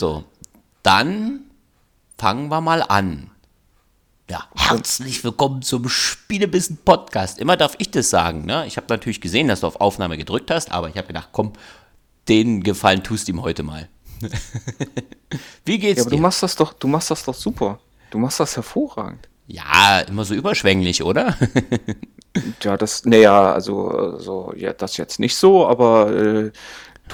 So, dann fangen wir mal an. Ja, herzlich willkommen zum Spielebissen Podcast. Immer darf ich das sagen, ne? Ich habe natürlich gesehen, dass du auf Aufnahme gedrückt hast, aber ich habe gedacht, komm, den Gefallen tust ihm heute mal. Wie geht's Ja, aber dir? du machst das doch, du machst das doch super. Du machst das hervorragend. ja, immer so überschwänglich, oder? Ja, das, naja, also, so, ja, das jetzt nicht so, aber äh,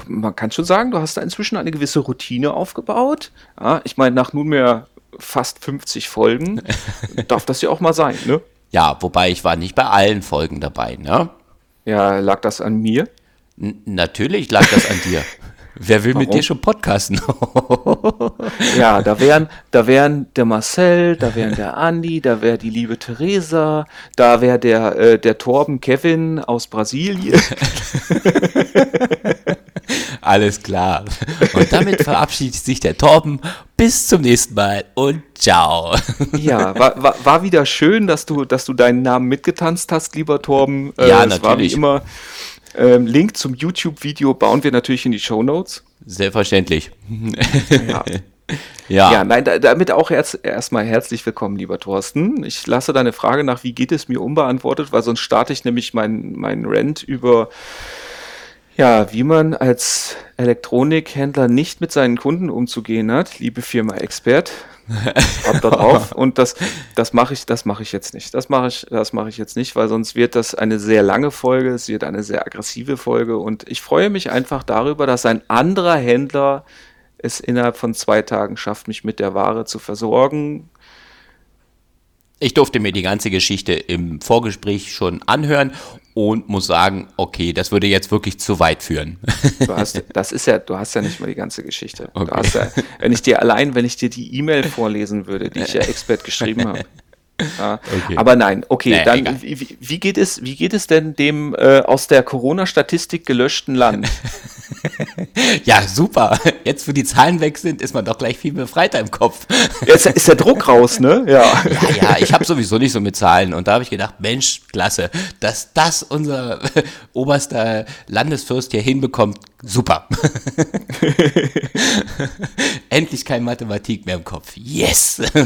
man kann schon sagen, du hast da inzwischen eine gewisse Routine aufgebaut. Ja, ich meine, nach nunmehr fast 50 Folgen darf das ja auch mal sein, ne? ja, wobei ich war nicht bei allen Folgen dabei, ne? Ja, lag das an mir? N natürlich lag das an dir. Wer will mit Warum? dir schon podcasten? Ja, da wären, da wären der Marcel, da wären der Andi, da wäre die liebe Theresa, da wäre der, äh, der Torben Kevin aus Brasilien. Alles klar. Und damit verabschiedet sich der Torben. Bis zum nächsten Mal und ciao. Ja, war, war, war wieder schön, dass du, dass du deinen Namen mitgetanzt hast, lieber Torben. Äh, Ja, es War wie natürlich. immer. Ähm, Link zum YouTube-Video bauen wir natürlich in die Show Notes. Selbstverständlich. Ja. Ja. ja, nein, da, damit auch erst, erstmal herzlich willkommen, lieber Thorsten. Ich lasse deine Frage nach, wie geht es mir, unbeantwortet, weil sonst starte ich nämlich meinen mein Rant über, ja, wie man als Elektronikhändler nicht mit seinen Kunden umzugehen hat, liebe Firma Expert. Habt da drauf. Und das, das mache ich, das mache ich jetzt nicht. Das mache ich, das mache ich jetzt nicht, weil sonst wird das eine sehr lange Folge, es wird eine sehr aggressive Folge. Und ich freue mich einfach darüber, dass ein anderer Händler es innerhalb von zwei Tagen schafft, mich mit der Ware zu versorgen. Ich durfte mir die ganze Geschichte im Vorgespräch schon anhören und muss sagen, okay, das würde jetzt wirklich zu weit führen. Du hast, das ist ja, du hast ja nicht mal die ganze Geschichte. Du Okay. hast ja, wenn ich dir allein, wenn ich dir die E-Mail vorlesen würde, die ich ja Expert geschrieben habe. Ja, Okay. Aber nein, okay, Naja, dann wie- wie geht es, wie geht es denn dem äh, aus der Corona-Statistik gelöschten Land? ja, super. Jetzt, wo die Zahlen weg sind, ist man doch gleich viel befreiter im Kopf. Jetzt ist der Druck raus, ne? Ja. Ja, ja, ich habe sowieso nicht so mit Zahlen und da habe ich gedacht, Mensch, klasse, dass das unser oberster Landesfürst hier hinbekommt, super. Endlich kein Mathematik mehr im Kopf. Yes. Ja,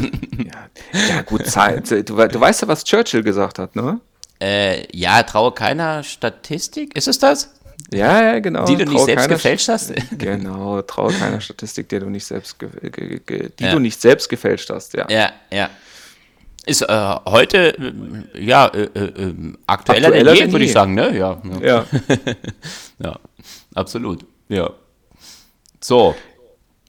ja gut, Zahlen. Du, du weißt ja, was Churchill gesagt hat, ne? äh, ja, traue keiner Statistik. Ist es das? Ja, ja, genau. Die du nicht Trau selbst gefälscht hast? Genau, traue keiner Statistik, der du nicht selbst die Ja. du nicht selbst gefälscht hast, ja. Ja, ja. Ist äh, heute, äh, ja, äh, äh, äh, aktueller, Aktueller denn je, würde ich sagen, ne? Ja, ja, Ja. ja, absolut. Ja. So,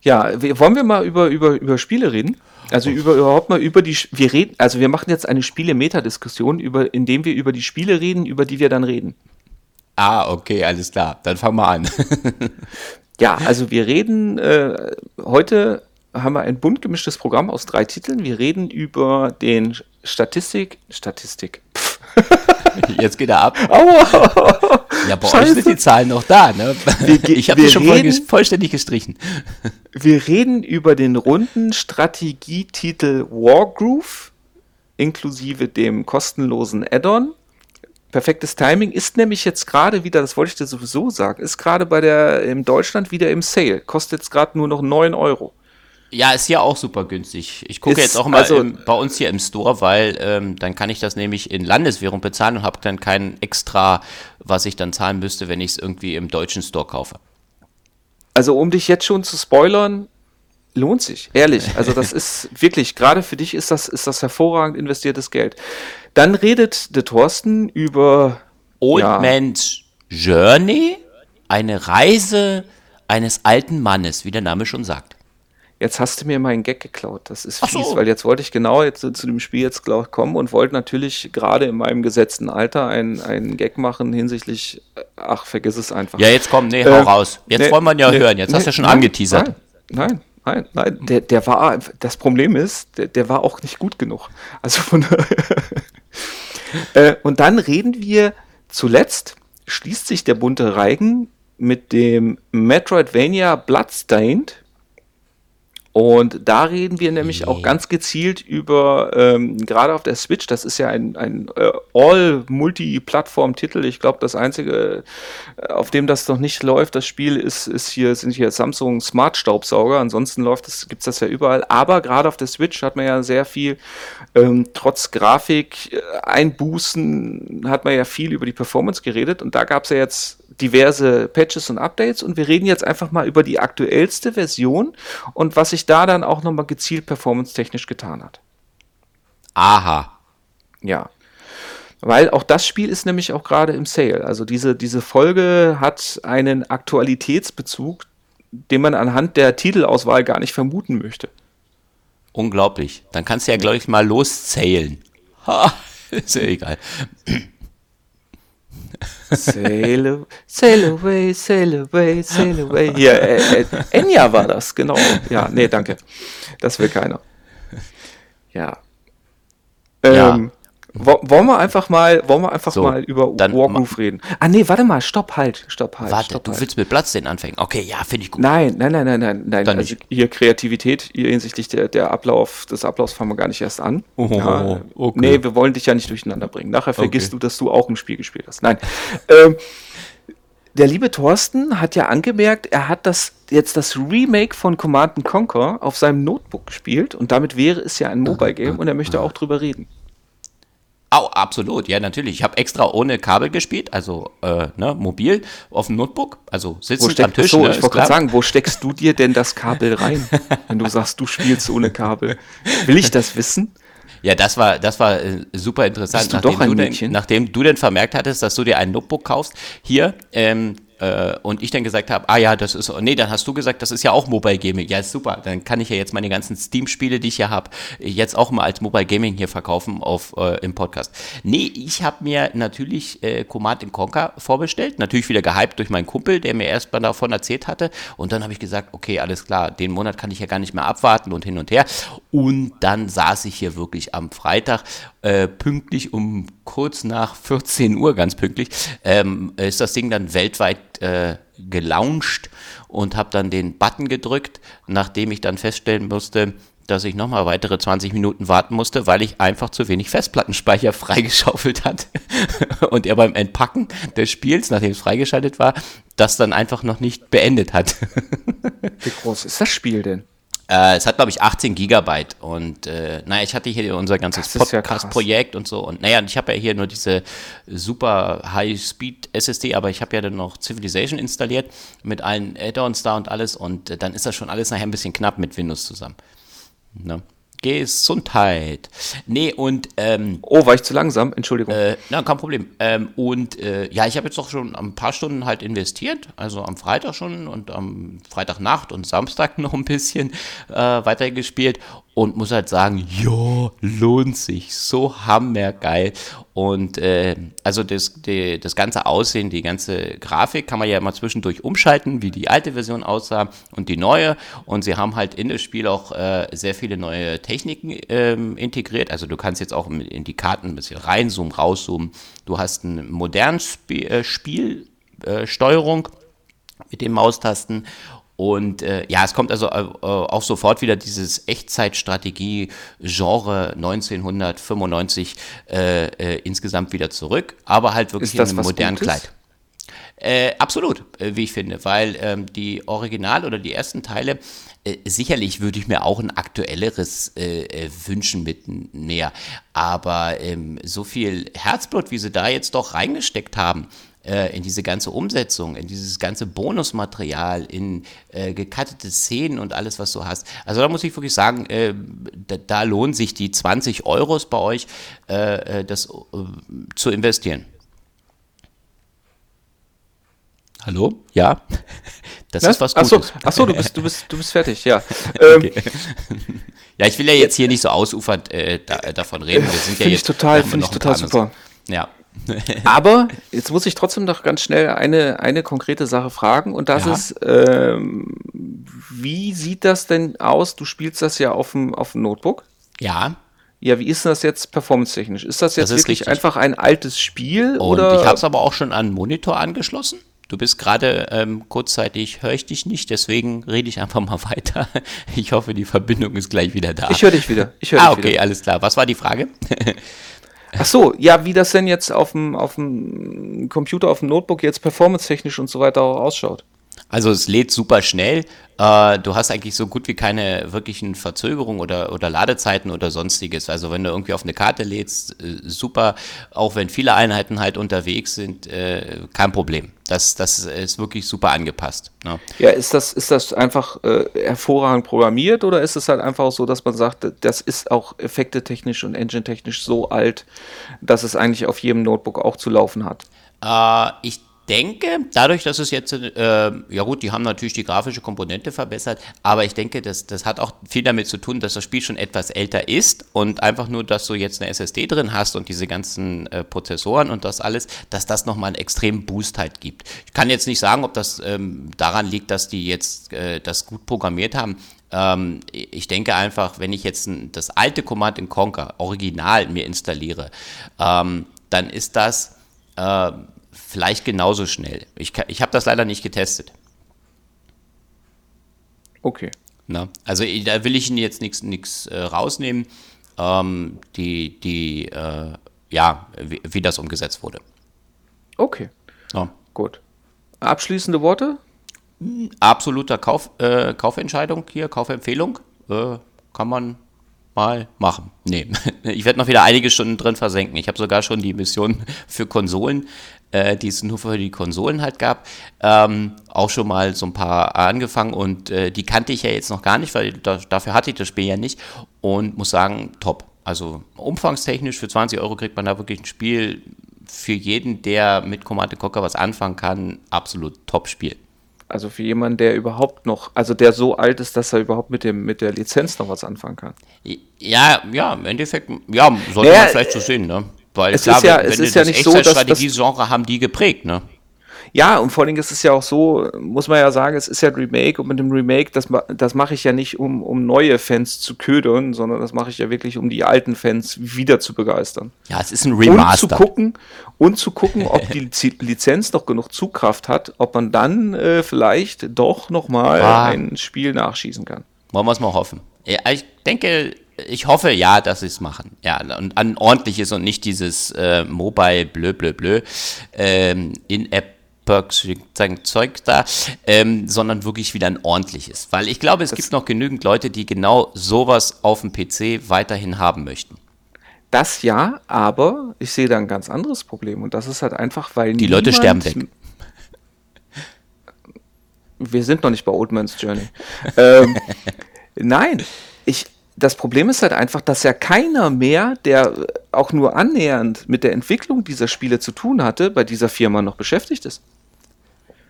Ja, wollen wir mal über, über, über Spiele reden? Also über überhaupt mal über die wir reden, also wir machen jetzt eine Spiele-Meta-Diskussion, über, indem wir über die Spiele reden, über die wir dann reden. Ah, okay, alles klar. Dann fangen wir an. Ja, also wir reden äh, heute haben wir ein bunt gemischtes Programm aus drei Titeln. Wir reden über den Statistik, Statistik. Pff. Jetzt geht er ab. Aua! Ja, bei euch Scheiße. sind die Zahlen noch da, ne? ge- Ich habe wir die schon reden- vollständig gestrichen. Wir reden über den runden Strategietitel Wargroove, inklusive dem kostenlosen Add-on. Perfektes Timing ist nämlich jetzt gerade wieder, das wollte ich dir sowieso sagen, ist gerade bei der in Deutschland wieder im Sale. Kostet jetzt gerade nur noch 9 Euro. Ja, ist hier auch super günstig. Ich gucke Ist- jetzt auch mal also- im, bei uns hier im Store, weil ähm, dann kann ich das nämlich in Landeswährung bezahlen und habe dann kein extra, was ich dann zahlen müsste, wenn ich es irgendwie im deutschen Store kaufe. Also um dich jetzt schon zu spoilern, lohnt sich, ehrlich. Also das ist wirklich, gerade für dich ist das, ist das hervorragend investiertes Geld. Dann redet der Thorsten über Old Ja. Man's Journey, eine Reise eines alten Mannes, wie der Name schon sagt. Jetzt hast du mir meinen Gag geklaut. Das ist fies, so. weil jetzt wollte ich genau jetzt zu, dem Spiel jetzt kommen und wollte natürlich gerade in meinem gesetzten Alter einen, einen Gag machen hinsichtlich, äh, ach, vergiss es einfach. Ja, jetzt komm, nee, hau Äh, raus. Jetzt nee, wollen wir ihn ja nee, hören. Jetzt hast du ja schon nein, angeteasert. Nein, nein, nein, nein. Der, der war, das Problem ist, der, der war auch nicht gut genug. Also von äh, Und dann reden wir zuletzt, schließt sich der bunte Reigen mit dem Metroidvania Bloodstained. Und da reden wir nämlich auch ganz gezielt über, ähm, gerade auf der Switch, das ist ja ein, ein äh, All-Multi-Plattform-Titel. Ich glaube, das einzige, äh, auf dem das noch nicht läuft, das Spiel ist, ist hier, sind hier Samsung Smart Staubsauger. Ansonsten läuft das, gibt's das ja überall. Aber gerade auf der Switch hat man ja sehr viel, ähm, trotz Grafik, äh, Einbußen, hat man ja viel über die Performance geredet. Und da gab's ja jetzt diverse Patches und Updates und wir reden jetzt einfach mal über die aktuellste Version und was sich da dann auch nochmal gezielt performance-technisch getan hat. Aha. Ja. Weil auch das Spiel ist nämlich auch gerade im Sale. Also diese, diese Folge hat einen Aktualitätsbezug, den man anhand der Titelauswahl gar nicht vermuten möchte. Unglaublich. Dann kannst du ja, glaube ich, mal loszählen. Ha, ist ja egal. Sail, sail away, sail away, sail away. Ja, äh, äh, Enya war das, genau. Ja, nee, danke. Das will keiner. Ja. Ähm, ja. Wollen wir einfach mal, wollen wir einfach so, mal über Wargroove reden? Ah nee, warte mal, stopp, halt, stopp, halt. Warte, stopp, du halt. willst mit Platz den anfangen? Okay, ja, finde ich gut. Nein, nein, nein, nein, nein, nein. Dann also hier Kreativität, hier hinsichtlich der, der Ablauf, des Ablaufs fangen wir gar nicht erst an. Oh, ja, okay. Nee, wir wollen dich ja nicht durcheinander bringen. Nachher vergisst okay. du, dass du auch ein Spiel gespielt hast. Nein. ähm, der liebe Thorsten hat ja angemerkt, er hat das jetzt das Remake von Command Conquer auf seinem Notebook gespielt und damit wäre es ja ein Mobile Game und er möchte auch drüber reden. Oh, absolut, ja, natürlich. Ich habe extra ohne Kabel gespielt, also äh, ne, mobil auf dem Notebook, also sitzend am Tisch. So, ne, ich wollte gerade sagen, wo steckst du dir denn das Kabel rein, wenn du sagst, du spielst ohne Kabel? Will ich das wissen? Ja, das war, das war äh, super interessant. Bist du nachdem, doch ein du denn, nachdem du denn vermerkt hattest, dass du dir ein Notebook kaufst, hier, ähm, äh, und ich dann gesagt habe, ah ja, das ist, nee, dann hast du gesagt, das ist ja auch Mobile Gaming. Ja, super. Dann kann ich ja jetzt meine ganzen Steam-Spiele, die ich hier habe, jetzt auch mal als Mobile Gaming hier verkaufen auf, äh, im Podcast. Nee, ich habe mir natürlich äh, Command Conquer vorbestellt. Natürlich wieder gehypt durch meinen Kumpel, der mir erst mal davon erzählt hatte. Und dann habe ich gesagt, okay, alles klar, den Monat kann ich ja gar nicht mehr abwarten und hin und her. Und dann saß ich hier wirklich am Freitag äh, pünktlich um kurz nach 14 Uhr, ganz pünktlich, ähm, ist das Ding dann weltweit äh, gelauncht und habe dann den Button gedrückt, nachdem ich dann feststellen musste, dass ich nochmal weitere 20 Minuten warten musste, weil ich einfach zu wenig Festplattenspeicher freigeschaufelt hat. und er beim Entpacken des Spiels, nachdem es freigeschaltet war, das dann einfach noch nicht beendet hat. Wie groß ist das Spiel denn? Äh, es hat, glaube ich, 18 Gigabyte. Und äh, naja, ich hatte hier unser ganzes Podcast-Projekt ja und so. Und naja, ich habe ja hier nur diese super High-Speed-SSD, aber ich habe ja dann noch Civilization installiert mit allen Add-ons da und alles. Und äh, dann ist das schon alles nachher ein bisschen knapp mit Windows zusammen. Ne? Gesundheit. Nee, und. Ähm, oh, war ich zu langsam? Entschuldigung. Äh, na, kein Problem. Ähm, und äh, ja, ich habe jetzt doch schon ein paar Stunden halt investiert. Also am Freitag schon und am Freitagnacht und Samstag noch ein bisschen äh, weitergespielt und muss halt sagen, ja, lohnt sich, so hammergeil. Und äh, also das, die, das ganze Aussehen, die ganze Grafik kann man ja immer zwischendurch umschalten, wie die alte Version aussah und die neue. Und sie haben halt in das Spiel auch äh, sehr viele neue Techniken ähm, integriert. Also du kannst jetzt auch in die Karten ein bisschen reinzoomen, rauszoomen. Du hast eine moderne Sp äh, Spielsteuerung mit den Maustasten und äh, ja, es kommt also äh, auch sofort wieder dieses Echtzeitstrategie-Genre 1995 äh, äh, insgesamt wieder zurück, aber halt wirklich das in einem modernen? Kleid. Äh, absolut, äh, wie ich finde, weil ähm, die Original- oder die ersten Teile, äh, sicherlich würde ich mir auch ein aktuelleres äh, wünschen mit näher, aber ähm, so viel Herzblut, wie sie da jetzt doch reingesteckt haben, äh, in diese ganze Umsetzung, in dieses ganze Bonusmaterial, in äh, gekattete Szenen und alles, was du hast. Also da muss ich wirklich sagen, äh, da, da lohnen sich die 20 Euros bei euch, äh, äh das äh, zu investieren. Hallo? Ja? Das ja? ist was Gutes. Achso, Ach so, du, bist, du, bist, du bist fertig, ja. okay. Ja, ich will ja jetzt hier nicht so ausufernd äh, da, davon reden. Wir sind ja jetzt, ich total, finde ich total super. Ja, Aber jetzt muss ich trotzdem noch ganz schnell eine, eine konkrete Sache fragen und das ja. ist, ähm, wie sieht das denn aus? Du spielst das ja auf dem, auf dem Notebook. Ja. Ja, wie ist das jetzt performance-technisch? Ist das jetzt das wirklich richtig. einfach ein altes Spiel? Und oder? ich habe es aber auch schon an einen Monitor angeschlossen Du bist gerade ähm, kurzzeitig, höre ich dich nicht, deswegen rede ich einfach mal weiter. Ich hoffe, die Verbindung ist gleich wieder da. Ich höre dich wieder. Ich hör ah, dich okay, wieder. alles klar. Was war die Frage? Ach so, ja, wie das denn jetzt auf dem, auf dem Computer, auf dem Notebook jetzt performance-technisch und so weiter auch ausschaut. Also es lädt super schnell. Äh, du hast eigentlich so gut wie keine wirklichen Verzögerungen oder, oder Ladezeiten oder sonstiges. Also wenn du irgendwie auf eine Karte lädst, äh, super. Auch wenn viele Einheiten halt unterwegs sind, äh, kein Problem. Das, das ist wirklich super angepasst. Ne? Ja, ist das, ist das einfach äh, hervorragend programmiert oder ist es halt einfach so, dass man sagt, das ist auch effektetechnisch und engine-technisch so alt, dass es eigentlich auf jedem Notebook auch zu laufen hat? Ich denke, dadurch, dass es jetzt, äh, ja gut, die haben natürlich die grafische Komponente verbessert, aber ich denke, das, das hat auch viel damit zu tun, dass das Spiel schon etwas älter ist und einfach nur, dass du jetzt eine SSD drin hast und diese ganzen äh, Prozessoren und das alles, dass das nochmal einen extremen Boost halt gibt. Ich kann jetzt nicht sagen, ob das ähm, daran liegt, dass die jetzt äh, das gut programmiert haben. Ähm, ich denke einfach, wenn ich jetzt das alte Command in Conquer Original mir installiere, ähm, dann ist das äh, vielleicht genauso schnell. Ich, ich habe das leider nicht getestet. Okay. Na, also da will ich Ihnen jetzt nichts äh, rausnehmen, ähm, die, die, äh, ja, wie, wie, das umgesetzt wurde. Okay. Ja. Gut. Abschließende Worte? Absoluter Kauf, äh, Kaufentscheidung hier, Kaufempfehlung. Äh, kann man mal machen. Nee, ich werde noch wieder einige Stunden drin versenken. Ich habe sogar schon die Mission für Konsolen äh, die es nur für die Konsolen halt gab, ähm, auch schon mal so ein paar angefangen und äh, die kannte ich ja jetzt noch gar nicht, weil da, dafür hatte ich das Spiel ja nicht und muss sagen, top. Also umfangstechnisch für 20 Euro kriegt man da wirklich ein Spiel für jeden, der mit Command Conquer was anfangen kann, absolut Top-Spiel. Also für jemanden, der überhaupt noch, also der so alt ist, dass er überhaupt mit dem mit der Lizenz noch was anfangen kann. Ja, ja, im Endeffekt, ja, sollte naja, man vielleicht so sehen, ne? Weil es klar, ist ja, wenn, es ist ja nicht so, dass Strategiegenre haben die geprägt, ne? Ja, und vor allem ist es ja auch so, muss man ja sagen, es ist ja ein Remake und mit dem Remake, das, das mache ich ja nicht, um, um neue Fans zu ködern, sondern das mache ich ja wirklich, um die alten Fans wieder zu begeistern. Ja, es ist ein Remaster. Und zu gucken, und zu gucken ob die Lizenz noch genug Zugkraft hat, ob man dann äh, vielleicht doch nochmal ah. ein Spiel nachschießen kann. Wollen wir es mal hoffen. Ja, ich denke, ich hoffe ja, dass sie es machen. Ja, und ein ordentliches und nicht dieses äh, Mobile blö blö blö ähm, in-App Perks, Zeug da, ähm, sondern wirklich wieder ein ordentliches. Weil ich glaube, es das gibt noch genügend Leute, die genau sowas auf dem PC weiterhin haben möchten. Das ja, aber ich sehe da ein ganz anderes Problem und das ist halt einfach, weil die Leute sterben weg. Wir sind noch nicht bei Old Man's Journey. ähm, nein, ich, das Problem ist halt einfach, dass ja keiner mehr, der auch nur annähernd mit der Entwicklung dieser Spiele zu tun hatte, bei dieser Firma noch beschäftigt ist.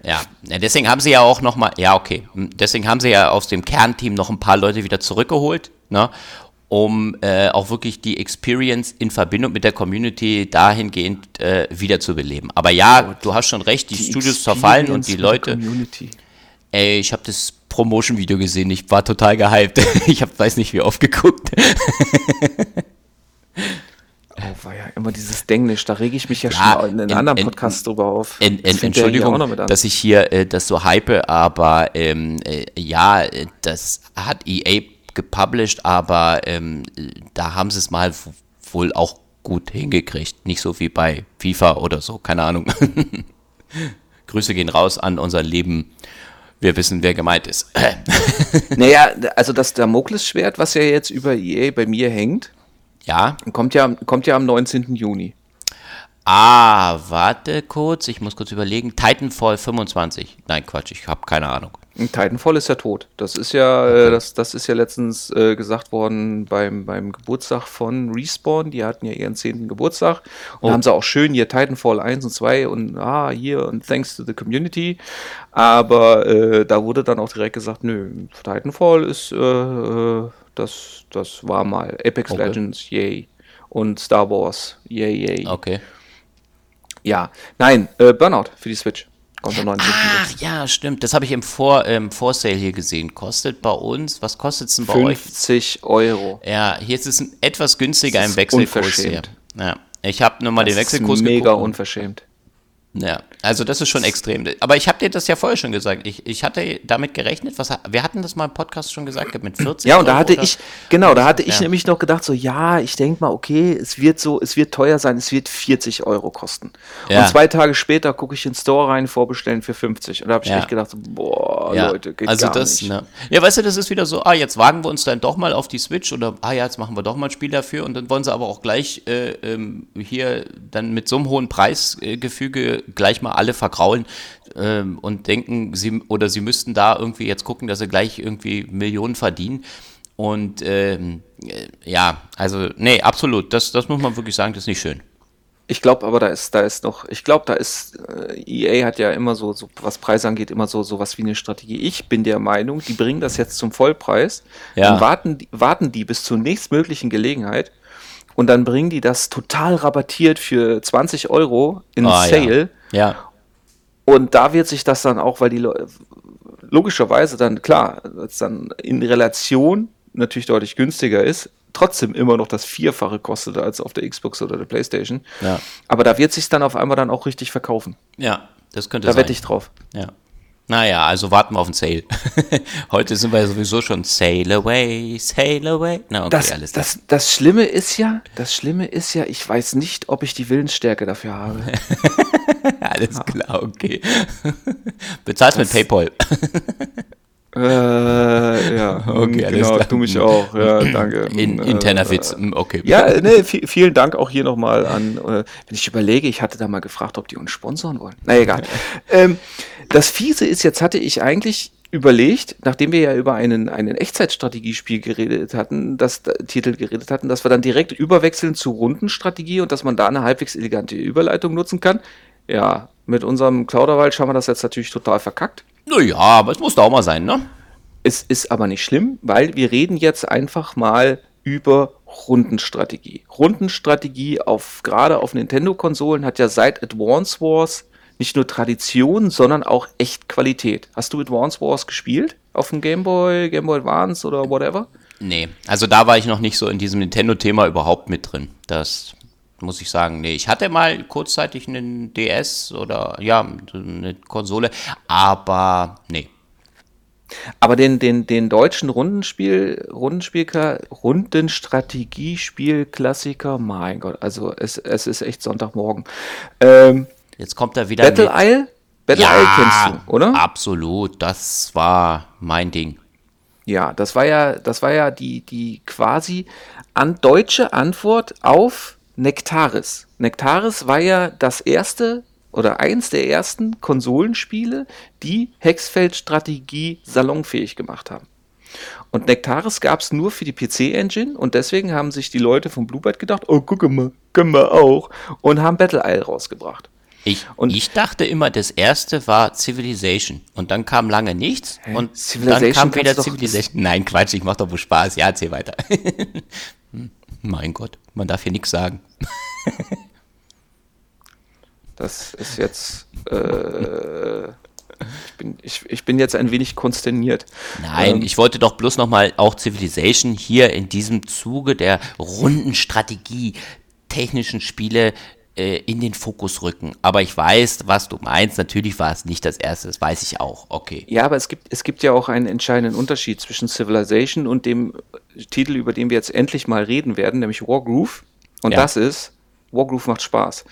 Ja, deswegen haben sie ja auch noch mal, ja okay, deswegen haben sie ja aus dem Kernteam noch ein paar Leute wieder zurückgeholt, ne, um äh, auch wirklich die Experience in Verbindung mit der Community dahingehend äh, wiederzubeleben. Aber ja, du hast schon recht, die, die Studios Experience zerfallen und die Leute. Ey, ich habe das Promotion-Video gesehen. Ich war total gehypt. Ich hab, weiß nicht, wie oft geguckt. Oh, war ja immer dieses Denglisch, da rege ich mich ja, ja schon in einem anderen Podcast drüber auf. En, en, Entschuldigung, dass ich hier äh, das so hype, aber ähm, äh, ja, das hat EA gepublished, aber ähm, da haben sie es mal wohl auch gut hingekriegt. Nicht so wie bei FIFA oder so, keine Ahnung. Grüße gehen raus an unser lieben wir wissen, wer gemeint ist. naja, also das Damoklesschwert, was ja jetzt über EA bei mir hängt, ja. kommt ja, kommt ja am 19. Juni. Ah, warte kurz, ich muss kurz überlegen. Titanfall 25. Nein, Quatsch, ich habe keine Ahnung. Titanfall ist ja tot. Das ist ja, äh, okay. äh, das, das ist ja letztens äh, gesagt worden beim, beim Geburtstag von Respawn. Die hatten ja ihren 10. Geburtstag. Und oh. haben sie auch schön hier Titanfall 1 und 2 und ah, hier und thanks to the community. Aber äh, da wurde dann auch direkt gesagt, nö, Titanfall ist, äh, äh, das, das war mal. Apex okay. Legends, yay. Und Star Wars, yay, yay. Okay. Ja, nein, Burnout für die Switch. Kommt am 19. Ach ja, stimmt. Das habe ich im Vor ähm, Vorsale hier gesehen. Kostet bei uns, was kostet es denn bei 50 euch? 50 Euro. Ja, hier ist es etwas günstiger im Wechselkurs hier. Ja. Ich habe nur mal das den Wechselkurs ist mega geguckt. unverschämt. Ja, Also das ist schon extrem. Aber ich habe dir das ja vorher schon gesagt. Ich, ich hatte damit gerechnet, was wir hatten das mal im Podcast schon gesagt, mit 40 Ja, und da hatte ich, genau, da hatte ich ja. nämlich noch gedacht, so ja, ich denke mal, okay, es wird so, es wird teuer sein, es wird 40 Euro kosten. Ja. Und zwei Tage später gucke ich in den Store rein, vorbestellen für 50. Und da habe ich ja. echt gedacht, so, boah, Leute, geht also gar das, nicht. Ne? Ja, weißt du, das ist wieder so, ah, jetzt wagen wir uns dann doch mal auf die Switch oder ah ja, jetzt machen wir doch mal ein Spiel dafür und dann wollen sie aber auch gleich äh, ähm, hier dann mit so einem hohen Preisgefüge gleich mal alle vergraulen ähm, und denken, sie oder sie müssten da irgendwie jetzt gucken, dass sie gleich irgendwie Millionen verdienen. Und ähm, äh, ja, also, nee, absolut, das, das muss man wirklich sagen, das ist nicht schön. Ich glaube aber, da ist, da ist noch, ich glaube, da ist, äh, EA hat ja immer so, so, was Preis angeht, immer so, so was wie eine Strategie. Ich bin der Meinung, die bringen das jetzt zum Vollpreis, ja. dann warten, warten die bis zur nächstmöglichen Gelegenheit und dann bringen die das total rabattiert für 20 Euro in oh, Sale. Ja. Ja. Und da wird sich das dann auch, weil die Leute, logischerweise dann, klar, es dann in Relation natürlich deutlich günstiger ist, trotzdem immer noch das Vierfache kostet als auf der Xbox oder der Playstation. Ja. Aber da wird sich dann auf einmal dann auch richtig verkaufen. Ja, das könnte da sein. Da wette ich drauf. Ja. Naja, also warten wir auf den Sale. Heute sind wir ja sowieso schon Sail away, sail away. Na, okay, das, alles das, das Schlimme ist ja, das Schlimme ist ja, ich weiß nicht, ob ich die Willensstärke dafür habe. alles klar, okay. Bezahlst mit PayPal. Äh, ja, okay, genau, du mich auch, ja, danke. In, interner Witz, äh, okay. Ja, ne, vielen Dank auch hier nochmal an, äh, wenn ich überlege, ich hatte da mal gefragt, ob die uns sponsoren wollen. Na egal. ähm, das Fiese ist, jetzt hatte ich eigentlich überlegt, nachdem wir ja über einen, einen Echtzeitstrategiespiel geredet hatten, das Titel geredet hatten, dass wir dann direkt überwechseln zu Rundenstrategie und dass man da eine halbwegs elegante Überleitung nutzen kann. Ja, mit unserem Klauderwald haben wir das jetzt natürlich total verkackt. Naja, aber es muss da auch mal sein, ne? Es ist aber nicht schlimm, weil wir reden jetzt einfach mal über Rundenstrategie. Rundenstrategie auf gerade auf Nintendo-Konsolen hat ja seit Advance Wars nicht nur Tradition, sondern auch echt Qualität. Hast du Advance Wars gespielt? Auf dem Game Boy, Game Boy Advance oder whatever? Nee, also da war ich noch nicht so in diesem Nintendo-Thema überhaupt mit drin. Das muss ich sagen. Nee, ich hatte mal kurzzeitig einen DS oder ja, eine Konsole, aber nee. Aber den, den, den deutschen Rundenspiel, Rundenspiel, Rundenstrategiespiel-Klassiker, mein Gott, also es, es ist echt Sonntagmorgen. Ähm, Jetzt kommt er wieder. Battle mit. Isle? Battle ja, Isle kennst du, oder? Absolut, das war mein Ding. Ja, das war ja, das war ja die, die quasi an deutsche Antwort auf Nektaris. Nektaris war ja das erste oder eins der ersten Konsolenspiele, die Hexfeld-Strategie salonfähig gemacht haben. Und Nektaris gab es nur für die PC-Engine und deswegen haben sich die Leute von Bluebird gedacht, oh, guck mal, können wir auch. Und haben Battle Isle rausgebracht. Ich, und ich dachte immer, das erste war Civilization und dann kam lange nichts Hä? und dann kam wieder Civilization. Nein, Quatsch, ich mach doch wohl Spaß. Ja, erzähl weiter. Hm. Mein Gott, man darf hier nichts sagen. das ist jetzt. Äh, ich, bin, ich, ich bin jetzt ein wenig konsterniert. Nein, ähm, ich wollte doch bloß nochmal auch Civilization hier in diesem Zuge der runden Strategie technischen Spiele äh, in den Fokus rücken. Aber ich weiß, was du meinst. Natürlich war es nicht das erste, das weiß ich auch. Okay. Ja, aber es gibt, es gibt ja auch einen entscheidenden Unterschied zwischen Civilization und dem Titel, über den wir jetzt endlich mal reden werden, nämlich Wargroove. Und ja. das ist, Wargroove macht Spaß.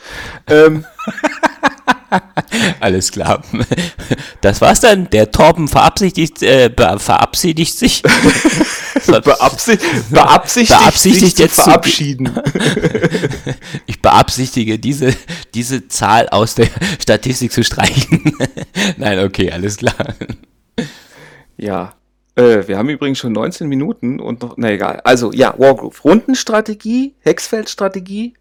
ähm, Alles klar. Das war's dann. Der Torben verabsichtigt, äh, verabsichtigt sich. beabsichtigt, beabsichtigt, beabsichtigt jetzt zu verabschieden. ich beabsichtige, diese, diese Zahl aus der Statistik zu streichen. Nein, okay, alles klar. Ja, äh, wir haben übrigens schon 19 Minuten und noch, na egal. Also ja, Wargroove. Rundenstrategie, Hexfeldstrategie.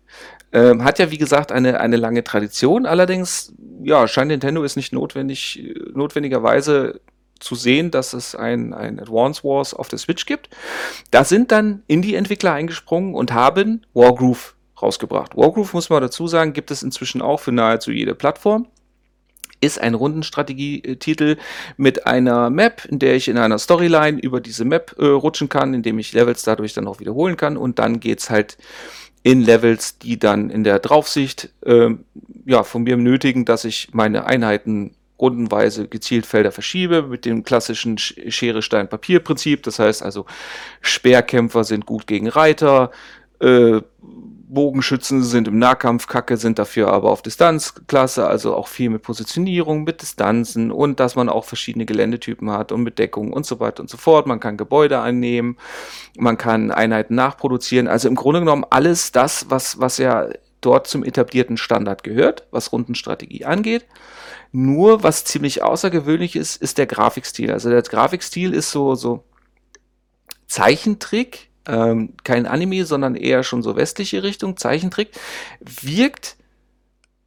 Ähm, hat ja, wie gesagt, eine, eine lange Tradition. Allerdings, ja, scheint Nintendo es nicht notwendig, notwendigerweise zu sehen, dass es ein, ein Advance Wars auf der Switch gibt. Da sind dann Indie-Entwickler eingesprungen und haben Wargroove rausgebracht. Wargroove, muss man dazu sagen, gibt es inzwischen auch für nahezu jede Plattform ist ein Rundenstrategietitel mit einer Map, in der ich in einer Storyline über diese Map äh, rutschen kann, indem ich Levels dadurch dann auch wiederholen kann und dann geht's halt in Levels, die dann in der Draufsicht äh, ja, von mir nötigen, dass ich meine Einheiten rundenweise gezielt Felder verschiebe mit dem klassischen Schere Stein Papier Prinzip. Das heißt also Speerkämpfer sind gut gegen Reiter, äh, Bogenschützen sind im Nahkampf kacke, sind dafür aber auf Distanz klasse, also auch viel mit Positionierung, mit Distanzen und dass man auch verschiedene Geländetypen hat und mit Deckung und so weiter und so fort. Man kann Gebäude einnehmen, man kann Einheiten nachproduzieren. Also im Grunde genommen alles das, was, was ja dort zum etablierten Standard gehört, was Rundenstrategie angeht. Nur was ziemlich außergewöhnlich ist, ist der Grafikstil. Also der Grafikstil ist so, so Zeichentrick, ähm, kein Anime, sondern eher schon so westliche Richtung, Zeichentrick, wirkt,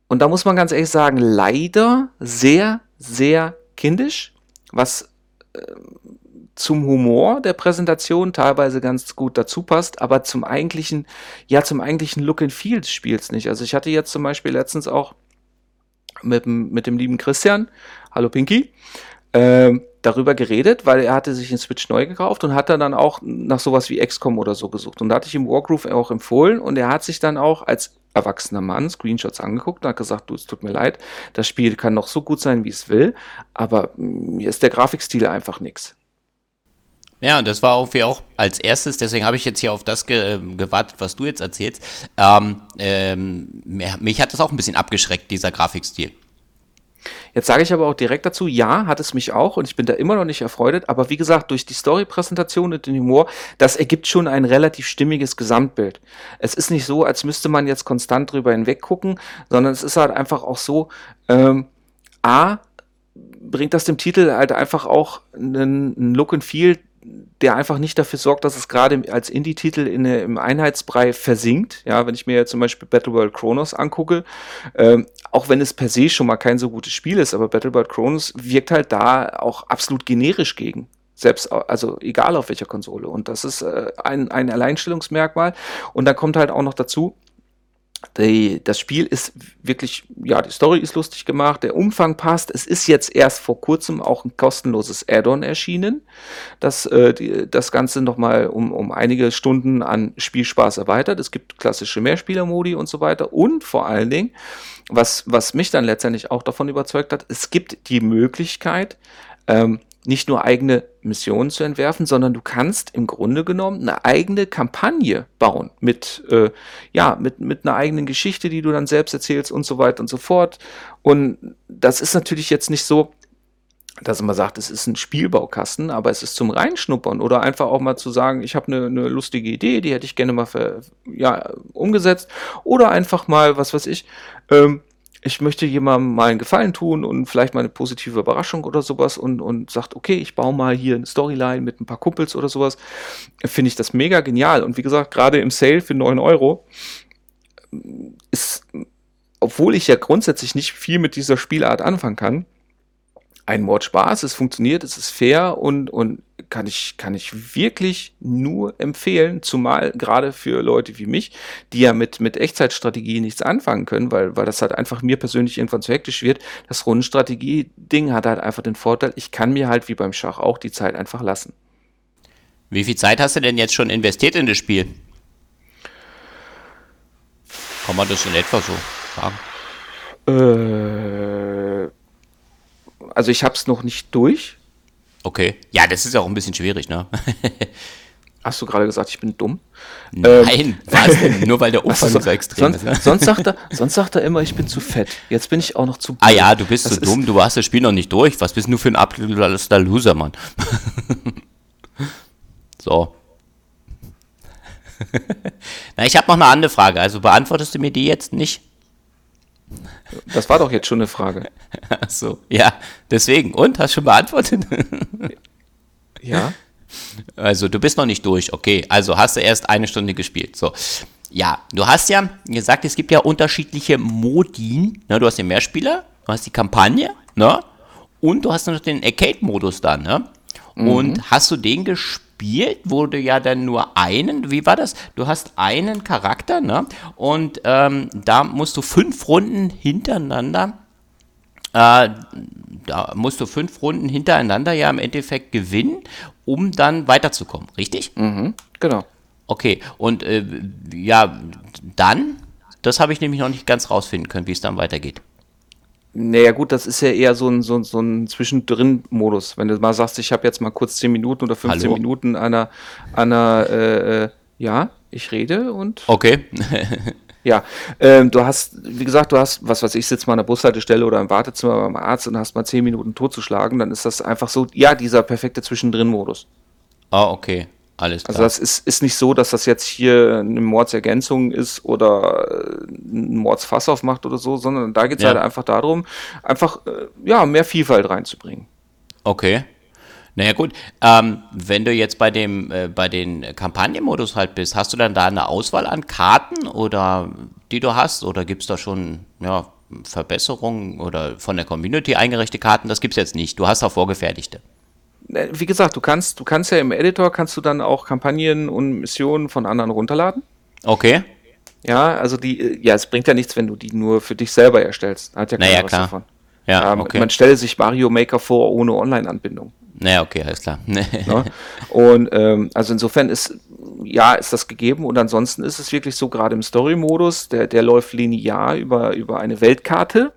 und da muss man ganz ehrlich sagen, leider sehr, sehr kindisch, was äh, zum Humor der Präsentation teilweise ganz gut dazu passt, aber zum eigentlichen, ja, zum eigentlichen Look and Feel des Spiels nicht. Also ich hatte jetzt zum Beispiel letztens auch mit, mit dem lieben Christian, hallo Pinky, äh, darüber geredet, weil er hatte sich einen Switch neu gekauft und hat dann auch nach sowas wie XCOM oder so gesucht. Und da hatte ich ihm Wargroove auch empfohlen und er hat sich dann auch als erwachsener Mann Screenshots angeguckt und hat gesagt, du, es tut mir leid, das Spiel kann noch so gut sein, wie es will, aber mir ist der Grafikstil einfach nix. Ja, und das war auch, wie auch als erstes, deswegen habe ich jetzt hier auf das ge gewartet, was du jetzt erzählst. Ähm, ähm, mich hat das auch ein bisschen abgeschreckt, dieser Grafikstil. Jetzt sage ich aber auch direkt dazu, ja, hat es mich auch und ich bin da immer noch nicht erfreut, aber wie gesagt, durch die Story-Präsentation und den Humor, das ergibt schon ein relativ stimmiges Gesamtbild. Es ist nicht so, als müsste man jetzt konstant drüber hinweg gucken, sondern es ist halt einfach auch so, ähm, A, bringt das dem Titel halt einfach auch einen, Look and Feel, der einfach nicht dafür sorgt, dass es gerade als Indie-Titel in, im Einheitsbrei versinkt. Ja, wenn ich mir zum Beispiel Battle World Chronos angucke, ähm, auch wenn es per se schon mal kein so gutes Spiel ist, aber Battle World Chronos wirkt halt da auch absolut generisch gegen. Selbst, also egal auf welcher Konsole. Und das ist äh, ein, ein Alleinstellungsmerkmal. Und dann kommt halt auch noch dazu, die, das Spiel ist wirklich, ja, die Story ist lustig gemacht, der Umfang passt. Es ist jetzt erst vor kurzem auch ein kostenloses Add-on erschienen, das äh, die, das Ganze nochmal um, um einige Stunden an Spielspaß erweitert. Es gibt klassische Mehrspielermodi und so weiter. Und vor allen Dingen, was, was mich dann letztendlich auch davon überzeugt hat, es gibt die Möglichkeit, ähm, nicht nur eigene Missionen zu entwerfen, sondern du kannst im Grunde genommen eine eigene Kampagne bauen mit, äh, ja, mit, mit einer eigenen Geschichte, die du dann selbst erzählst und so weiter und so fort. Und das ist natürlich jetzt nicht so, dass man sagt, es ist ein Spielbaukasten, aber es ist zum Reinschnuppern oder einfach auch mal zu sagen, ich habe eine, eine lustige Idee, die hätte ich gerne mal für, ja, umgesetzt oder einfach mal, was weiß ich, ähm, ich möchte jemandem mal einen Gefallen tun und vielleicht mal eine positive Überraschung oder sowas und, und sagt, okay, ich baue mal hier eine Storyline mit ein paar Kumpels oder sowas, finde ich das mega genial. Und wie gesagt, gerade im Sale für 9 Euro ist, obwohl ich ja grundsätzlich nicht viel mit dieser Spielart anfangen kann, ein Mord Spaß, es funktioniert, es ist fair und, und kann ich, kann ich wirklich nur empfehlen, zumal gerade für Leute wie mich, die ja mit, mit Echtzeitstrategie nichts anfangen können, weil, weil das halt einfach mir persönlich irgendwann zu hektisch wird. Das Rundenstrategie-Ding hat halt einfach den Vorteil, ich kann mir halt wie beim Schach auch die Zeit einfach lassen. Wie viel Zeit hast du denn jetzt schon investiert in das Spiel? Kann man das in etwa so sagen? Äh, also ich habe es noch nicht durch. Okay. Ja, das ist ja auch ein bisschen schwierig, ne? Hast du gerade gesagt, ich bin dumm? Nein, ähm? Nur weil der Umfang so, so extrem sonst, ist. Ne? Sonst, sagt er, sonst sagt er immer, ich bin zu fett. Jetzt bin ich auch noch zu blöd. Ah ja, du bist das zu dumm, du hast das Spiel noch nicht durch. Was bist du für ein absoluter Loser, Mann? so. Na, ich habe noch eine andere Frage. Also beantwortest du mir die jetzt nicht? Das war doch jetzt schon eine Frage. Ach so, ja, deswegen. Und, hast du schon beantwortet? ja. Also, du bist noch nicht durch, okay. Also hast du erst eine Stunde gespielt. So. Ja, du hast ja gesagt, es gibt ja unterschiedliche Modi. Ne? Du hast den Mehrspieler, du hast die Kampagne, ne? Und du hast noch den Arcade-Modus da, ne? Mhm. Und hast du den gespielt? Gespielt, wo du ja dann nur einen, wie war das? Du hast einen Charakter, ne? Und ähm, da musst du fünf Runden hintereinander, äh, da musst du fünf Runden hintereinander ja im Endeffekt gewinnen, um dann weiterzukommen, richtig? Mhm, genau. Okay, und äh, ja, dann, das habe ich nämlich noch nicht ganz rausfinden können, wie es dann weitergeht. Naja gut, das ist ja eher so ein, so, so ein Zwischendrin-Modus. Wenn du mal sagst, ich habe jetzt mal kurz 10 Minuten oder 15 Hallo? Minuten einer, einer äh, äh, ja, ich rede und Okay. ja, ähm, du hast, wie gesagt, du hast, was weiß ich, sitzt mal an der Bushaltestelle oder im Wartezimmer beim Arzt und hast mal 10 Minuten totzuschlagen, dann ist das einfach so, ja, dieser perfekte Zwischendrin-Modus. Ah, okay. Alles klar. Also das ist, ist nicht so, dass das jetzt hier eine Mordsergänzung ist oder äh, ein Mordsfass aufmacht oder so, sondern da geht es Ja. halt einfach darum, einfach äh, ja, mehr Vielfalt reinzubringen. Okay. Naja gut, ähm, wenn du jetzt bei dem äh, bei den Kampagnenmodus halt bist, hast du dann da eine Auswahl an Karten oder die du hast oder gibt es da schon ja, Verbesserungen oder von der Community eingereichte Karten? Das gibt's jetzt nicht. Du hast auch vorgefertigte. Äh, Wie gesagt, du kannst, du kannst ja im Editor kannst du dann auch Kampagnen und Missionen von anderen runterladen. Okay. Ja, also die, äh, ja, es bringt ja nichts, wenn du die nur für dich selber erstellst. Hat ja keiner Naja, was klar. davon. Ja, Ähm, okay. Man stelle sich Mario Maker vor ohne Online-Anbindung. Naja, okay, alles klar. Ne? Und ähm, also insofern ist, ja, ist das gegeben und ansonsten ist es wirklich so, gerade im Story-Modus, der, der läuft linear über, über eine Weltkarte.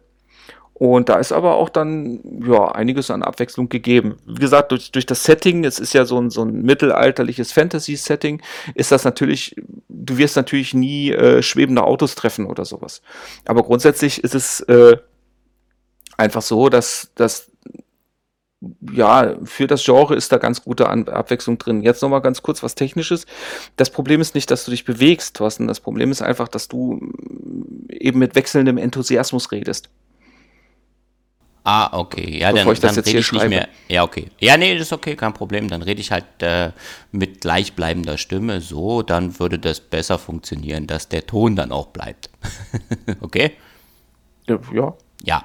Und da ist aber auch dann ja einiges an Abwechslung gegeben. Wie gesagt, durch, durch das Setting, es ist ja so ein, so ein mittelalterliches Fantasy-Setting, ist das natürlich, du wirst natürlich nie äh, schwebende Autos treffen oder sowas. Aber grundsätzlich ist es äh, einfach so, dass, dass ja, für das Genre ist da ganz gute An Abwechslung drin. Jetzt nochmal ganz kurz was Technisches. Das Problem ist nicht, dass du dich bewegst, Thorsten. Das Problem ist einfach, dass du mm, eben mit wechselndem Enthusiasmus redest. Ah, okay. Ja, Bevor dann, ich das dann jetzt rede hier ich nicht schreibe. mehr. Ja, okay. Ja, nee, das ist okay, kein Problem. Dann rede ich halt äh, mit gleichbleibender Stimme so, dann würde das besser funktionieren, dass der Ton dann auch bleibt. okay? Ja. Ja.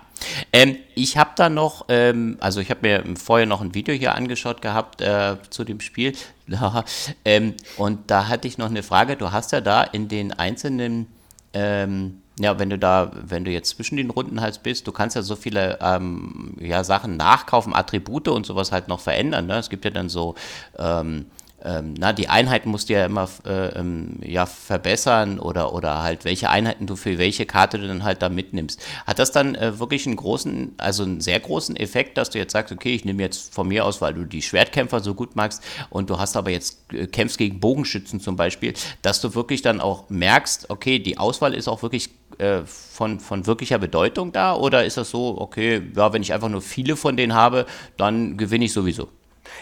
Ähm, ich habe da noch, ähm, also ich habe mir vorher noch ein Video hier angeschaut gehabt äh, zu dem Spiel. ähm, und da hatte ich noch eine Frage. Du hast ja da in den einzelnen, ähm, ja, wenn du da, wenn du jetzt zwischen den Runden halt bist, du kannst ja so viele ähm, ja, Sachen nachkaufen, Attribute und sowas halt noch verändern. Ne? Es gibt ja dann so, ähm, ähm, na, die Einheiten musst du ja immer äh, ähm, ja, verbessern oder, oder halt welche Einheiten du für welche Karte du dann halt da mitnimmst. Hat das dann äh, wirklich einen großen, also einen sehr großen Effekt, dass du jetzt sagst, okay, ich nehme jetzt von mir aus, weil du die Schwertkämpfer so gut magst und du hast aber jetzt äh, kämpfst gegen Bogenschützen zum Beispiel, dass du wirklich dann auch merkst, okay, die Auswahl ist auch wirklich äh, von, von wirklicher Bedeutung da oder ist das so, okay, ja, wenn ich einfach nur viele von denen habe, dann gewinne ich sowieso?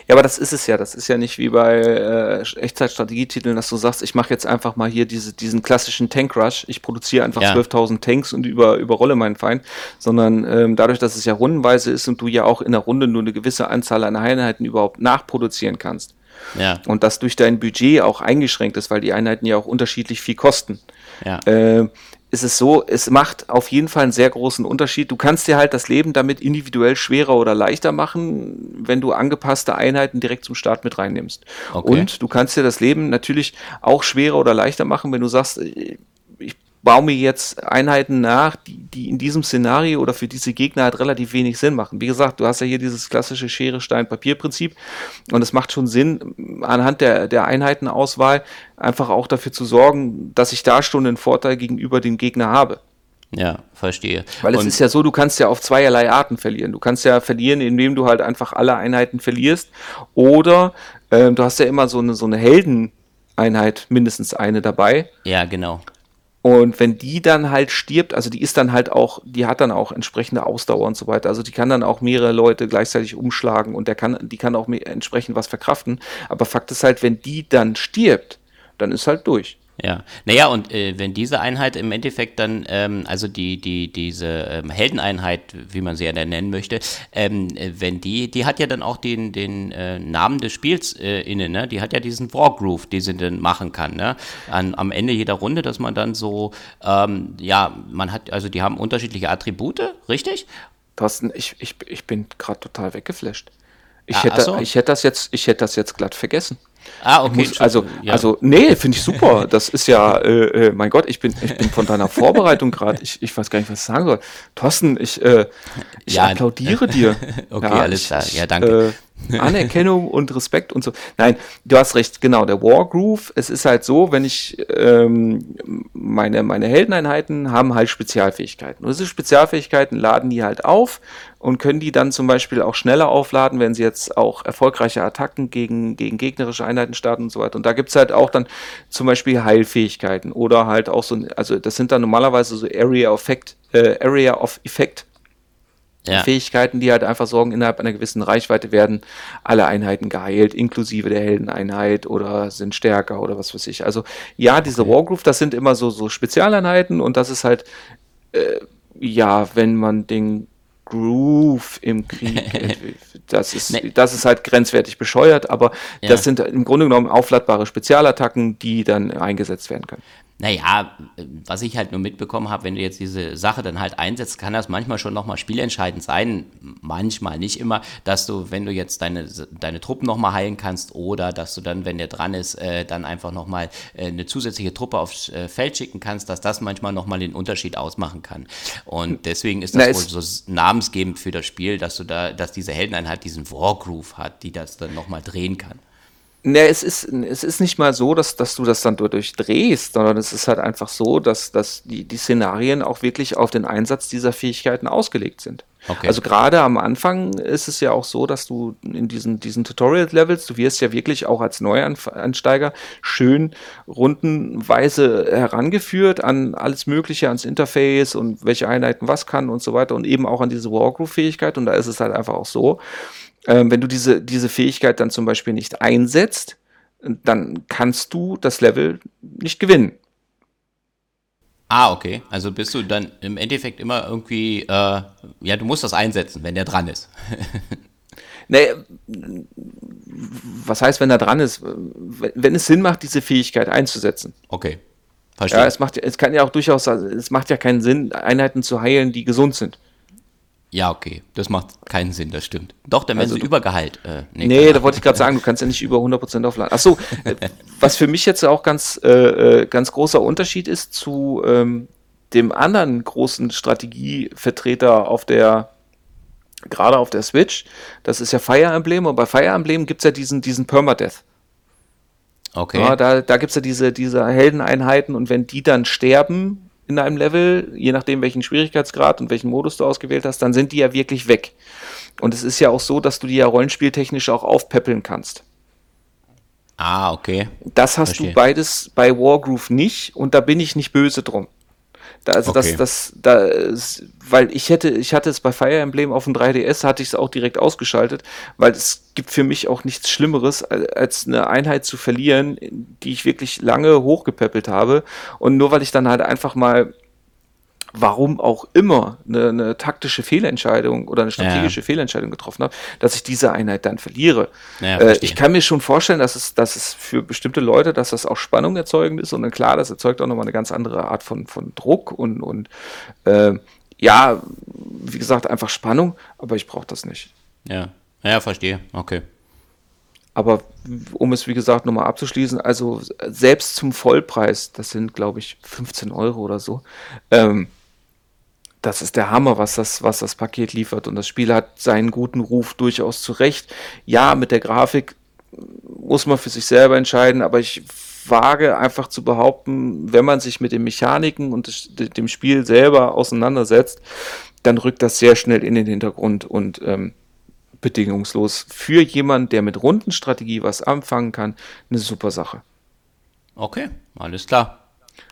Ja, aber das ist es ja. Das ist ja nicht wie bei äh, Echtzeitstrategietiteln, dass du sagst, ich mache jetzt einfach mal hier diese, diesen klassischen Tank-Rush. Ich produziere einfach Ja. 12.000 Tanks und über, überrolle meinen Feind. Sondern ähm, dadurch, dass es ja rundenweise ist und du ja auch in der Runde nur eine gewisse Anzahl an Einheiten überhaupt nachproduzieren kannst. Ja, Und das durch dein Budget auch eingeschränkt ist, weil die Einheiten ja auch unterschiedlich viel kosten. ja. äh, ist es so, es macht auf jeden Fall einen sehr großen Unterschied. Du kannst dir halt das Leben damit individuell schwerer oder leichter machen, wenn du angepasste Einheiten direkt zum Start mit reinnimmst. Okay. Und du kannst dir das Leben natürlich auch schwerer oder leichter machen, wenn du sagst, äh, baue mir jetzt Einheiten nach, die, die in diesem Szenario oder für diese Gegner halt relativ wenig Sinn machen. Wie gesagt, du hast ja hier dieses klassische Schere, Stein, Papier-Prinzip und es macht schon Sinn, anhand der, der Einheitenauswahl einfach auch dafür zu sorgen, dass ich da schon einen Vorteil gegenüber dem Gegner habe. Ja, verstehe. Weil es Und- ist ja so, du kannst ja auf zweierlei Arten verlieren. Du kannst ja verlieren, indem du halt einfach alle Einheiten verlierst. Oder ähm, du hast ja immer so eine, so eine Heldeneinheit, mindestens eine dabei. ja, genau. Und wenn die dann halt stirbt, also die ist dann halt auch, die hat dann auch entsprechende Ausdauer und so weiter. Also die kann dann auch mehrere Leute gleichzeitig umschlagen und der kann, die kann auch entsprechend was verkraften. Aber Fakt ist halt, wenn die dann stirbt, dann ist halt durch. Ja, naja, und äh, wenn diese Einheit im Endeffekt dann, ähm, also die, die, diese ähm, Heldeneinheit, wie man sie ja dann nennen möchte, ähm, äh, wenn die, die hat ja dann auch den, den äh, Namen des Spiels äh, inne, ne? Die hat ja diesen Wargroove, den sie dann machen kann, ne? An, am Ende jeder Runde, dass man dann so, ähm, ja, man hat, also die haben unterschiedliche Attribute, richtig? Thorsten, ich, ich, ich bin gerade total weggeflasht. Ich, Ah, hätte, so. ich, hätte das jetzt, ich hätte das jetzt glatt vergessen. Ah, okay. Muss, also, ja. also, nee, finde ich super. Das ist ja, äh, äh, mein Gott, ich bin, ich bin von deiner Vorbereitung gerade, ich, ich weiß gar nicht, was ich sagen soll. Thorsten, ich, äh, ich Ja. applaudiere dir. Okay, Ja, alles klar. Ja, danke. Äh, Anerkennung und Respekt und so. Nein, du hast recht, genau, der Wargroove, es ist halt so, wenn ich ähm, meine, meine Heldeneinheiten haben halt Spezialfähigkeiten. Und diese Spezialfähigkeiten laden die halt auf und können die dann zum Beispiel auch schneller aufladen, wenn sie jetzt auch erfolgreiche Attacken gegen, gegen gegnerische Einheiten starten und so weiter. Und da gibt's halt auch dann zum Beispiel Heilfähigkeiten oder halt auch so, also das sind dann normalerweise so Area of Effect, äh, Area of Effect ja. Fähigkeiten, die halt einfach sorgen, innerhalb einer gewissen Reichweite werden alle Einheiten geheilt, inklusive der Heldeneinheit oder sind stärker oder was weiß ich. Also ja, diese okay. Wargroove, das sind immer so, so Spezialeinheiten und das ist halt, äh, ja, wenn man den Groove im Krieg, das ist, nee. das ist halt grenzwertig bescheuert, aber ja. das sind im Grunde genommen aufladbare Spezialattacken, die dann eingesetzt werden können. Naja, was ich halt nur mitbekommen habe, wenn du jetzt diese Sache dann halt einsetzt, kann das manchmal schon nochmal spielentscheidend sein. Manchmal, nicht immer, dass du, wenn du jetzt deine, deine Truppen nochmal heilen kannst oder dass du dann, wenn der dran ist, äh, dann einfach nochmal äh, eine zusätzliche Truppe aufs äh, Feld schicken kannst, dass das manchmal nochmal den Unterschied ausmachen kann. Und deswegen ist das Na, wohl so namensgebend für das Spiel, dass du da, dass diese Heldeneinheit diesen Wargroove hat, die das dann nochmal drehen kann. Ne, es ist, es ist nicht mal so, dass, dass du das dann durchdrehst, sondern es ist halt einfach so, dass, dass die, die Szenarien auch wirklich auf den Einsatz dieser Fähigkeiten ausgelegt sind. Okay. Also gerade am Anfang ist es ja auch so, dass du in diesen, diesen Tutorial-Levels, du wirst ja wirklich auch als Neuansteiger schön rundenweise herangeführt an alles Mögliche, ans Interface und welche Einheiten was kann und so weiter und eben auch an diese Wargroove-Fähigkeit. Und da ist es halt einfach auch so, ähm, wenn du diese, diese Fähigkeit dann zum Beispiel nicht einsetzt, dann kannst du das Level nicht gewinnen. Ah, okay. Also bist du dann im Endeffekt immer irgendwie, äh, ja, du musst das einsetzen, wenn der dran ist. nee, was heißt, wenn er dran ist? Wenn es Sinn macht, diese Fähigkeit einzusetzen. Okay. Verstehe. Ja, es macht, es kann ja auch durchaus, es macht ja keinen Sinn, Einheiten zu heilen, die gesund sind. Ja, okay. Das macht keinen Sinn, das stimmt. Doch, dann werden also sie übergeheilt. Äh, nee, nee da wollte ich gerade sagen, du kannst ja nicht über 100% aufladen. Achso, äh, was für mich jetzt auch ganz, äh, äh, ganz großer Unterschied ist zu ähm, dem anderen großen Strategievertreter auf der, gerade auf der Switch, das ist ja Fire Emblem und bei Fire Emblem gibt es ja diesen, diesen Permadeath. Okay. Ja, da da gibt es ja diese, diese Heldeneinheiten und wenn die dann sterben, in einem Level, je nachdem welchen Schwierigkeitsgrad und welchen Modus du ausgewählt hast, dann sind die ja wirklich weg. Und es ist ja auch so, dass du die ja rollenspieltechnisch auch aufpäppeln kannst. Ah, okay. Das hast Verstehe. du beides bei Wargroove nicht und da bin ich nicht böse drum. Da, also okay. das, das, da, weil ich hätte, ich hatte es bei Fire Emblem auf dem 3DS, hatte ich es auch direkt ausgeschaltet, weil es gibt für mich auch nichts Schlimmeres, als eine Einheit zu verlieren, die ich wirklich lange hochgepäppelt habe. Und nur weil ich dann halt einfach mal warum auch immer eine, eine taktische Fehlentscheidung oder eine strategische ja. Fehlentscheidung getroffen habe, dass ich diese Einheit dann verliere. Ja, äh, ich kann mir schon vorstellen, dass es, dass es für bestimmte Leute, dass das auch Spannung erzeugend ist und dann klar, das erzeugt auch nochmal eine ganz andere Art von, von Druck und, und äh, ja, wie gesagt, einfach Spannung, aber ich brauche das nicht. Ja, ja, verstehe, okay. Aber um es wie gesagt nochmal abzuschließen, also selbst zum Vollpreis, das sind glaube ich 15 Euro oder so, ähm, das ist der Hammer, was das, was das Paket liefert. Und das Spiel hat seinen guten Ruf durchaus zurecht. Ja, mit der Grafik muss man für sich selber entscheiden, aber ich wage einfach zu behaupten, wenn man sich mit den Mechaniken und dem Spiel selber auseinandersetzt, dann rückt das sehr schnell in den Hintergrund und ähm, bedingungslos für jemanden, der mit Rundenstrategie was anfangen kann, eine super Sache. Okay, alles klar.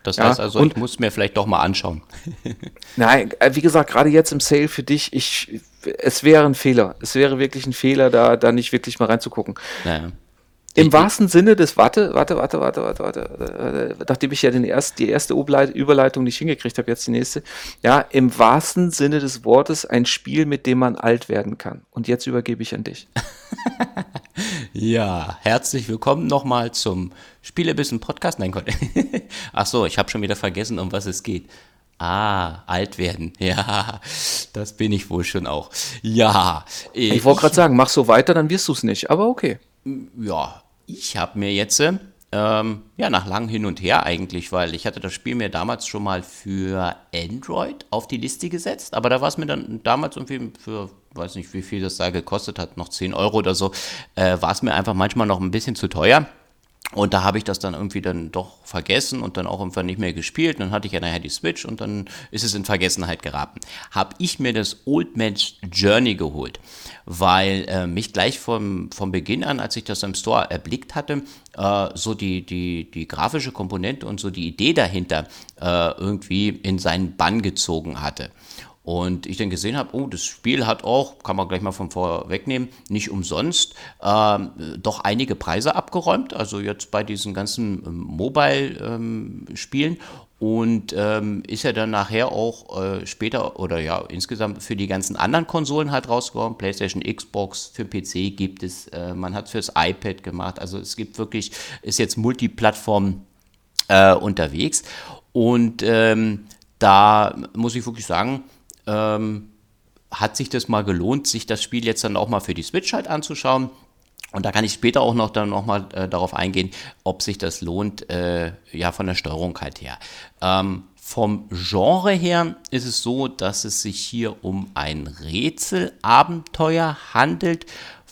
Das heißt also, und, ich muss mir vielleicht doch mal anschauen. Nein, äh, wie gesagt, gerade jetzt im Sale für dich, ich, es wäre ein Fehler. Es wäre wirklich ein Fehler, da, da nicht wirklich mal reinzugucken. Naja. Im wahrsten Sinne des, warte, warte, warte, warte, warte, warte, nachdem ich ja den erst, die erste Überleitung nicht hingekriegt habe, jetzt die nächste. Ja, im wahrsten Sinne des Wortes ein Spiel, mit dem man alt werden kann. Und jetzt übergebe ich an dich. ja, herzlich willkommen nochmal zum Spielebissen Podcast. Nein, Gott. Ach so, ich habe schon wieder vergessen, um was es geht. Ah, alt werden. Ja, das bin ich wohl schon auch. Ja. Ich, ich wollte gerade sagen, mach so weiter, dann wirst du es nicht, aber okay. Ja, ich habe mir jetzt, ähm, ja, nach langem Hin und Her eigentlich, weil ich hatte das Spiel mir damals schon mal für Android auf die Liste gesetzt, aber da war es mir dann damals irgendwie für, weiß nicht, wie viel das da gekostet hat, noch 10 Euro oder so, äh, war es mir einfach manchmal noch ein bisschen zu teuer. Und da habe ich das dann irgendwie dann doch vergessen und dann auch irgendwann nicht mehr gespielt. dann hatte ich ja nachher die Switch und dann ist es in Vergessenheit geraten. Habe ich mir das Old Man's Journey geholt, weil äh, mich gleich vom, vom Beginn an, als ich das im Store erblickt hatte, äh, so die, die, die grafische Komponente und so die Idee dahinter äh, irgendwie in seinen Bann gezogen hatte. Und ich dann gesehen habe, oh, das Spiel hat auch, kann man gleich mal von vorwegnehmen, nicht umsonst ähm, doch einige Preise abgeräumt. Also jetzt bei diesen ganzen ähm, Mobile-Spielen. Ähm, und ähm, ist ja dann nachher auch äh, später oder ja insgesamt für die ganzen anderen Konsolen halt rausgekommen. PlayStation, Xbox, für PC gibt es, äh, man hat es fürs iPad gemacht. Also es gibt wirklich, ist jetzt Multiplattform äh, unterwegs. Und ähm, da muss ich wirklich sagen, ähm, hat sich das mal gelohnt, sich das Spiel jetzt dann auch mal für die Switch halt anzuschauen. Und da kann ich später auch noch dann nochmal äh, darauf eingehen, ob sich das lohnt, äh, ja, von der Steuerung halt her. Ähm, vom Genre her ist es so, dass es sich hier um ein Rätselabenteuer handelt,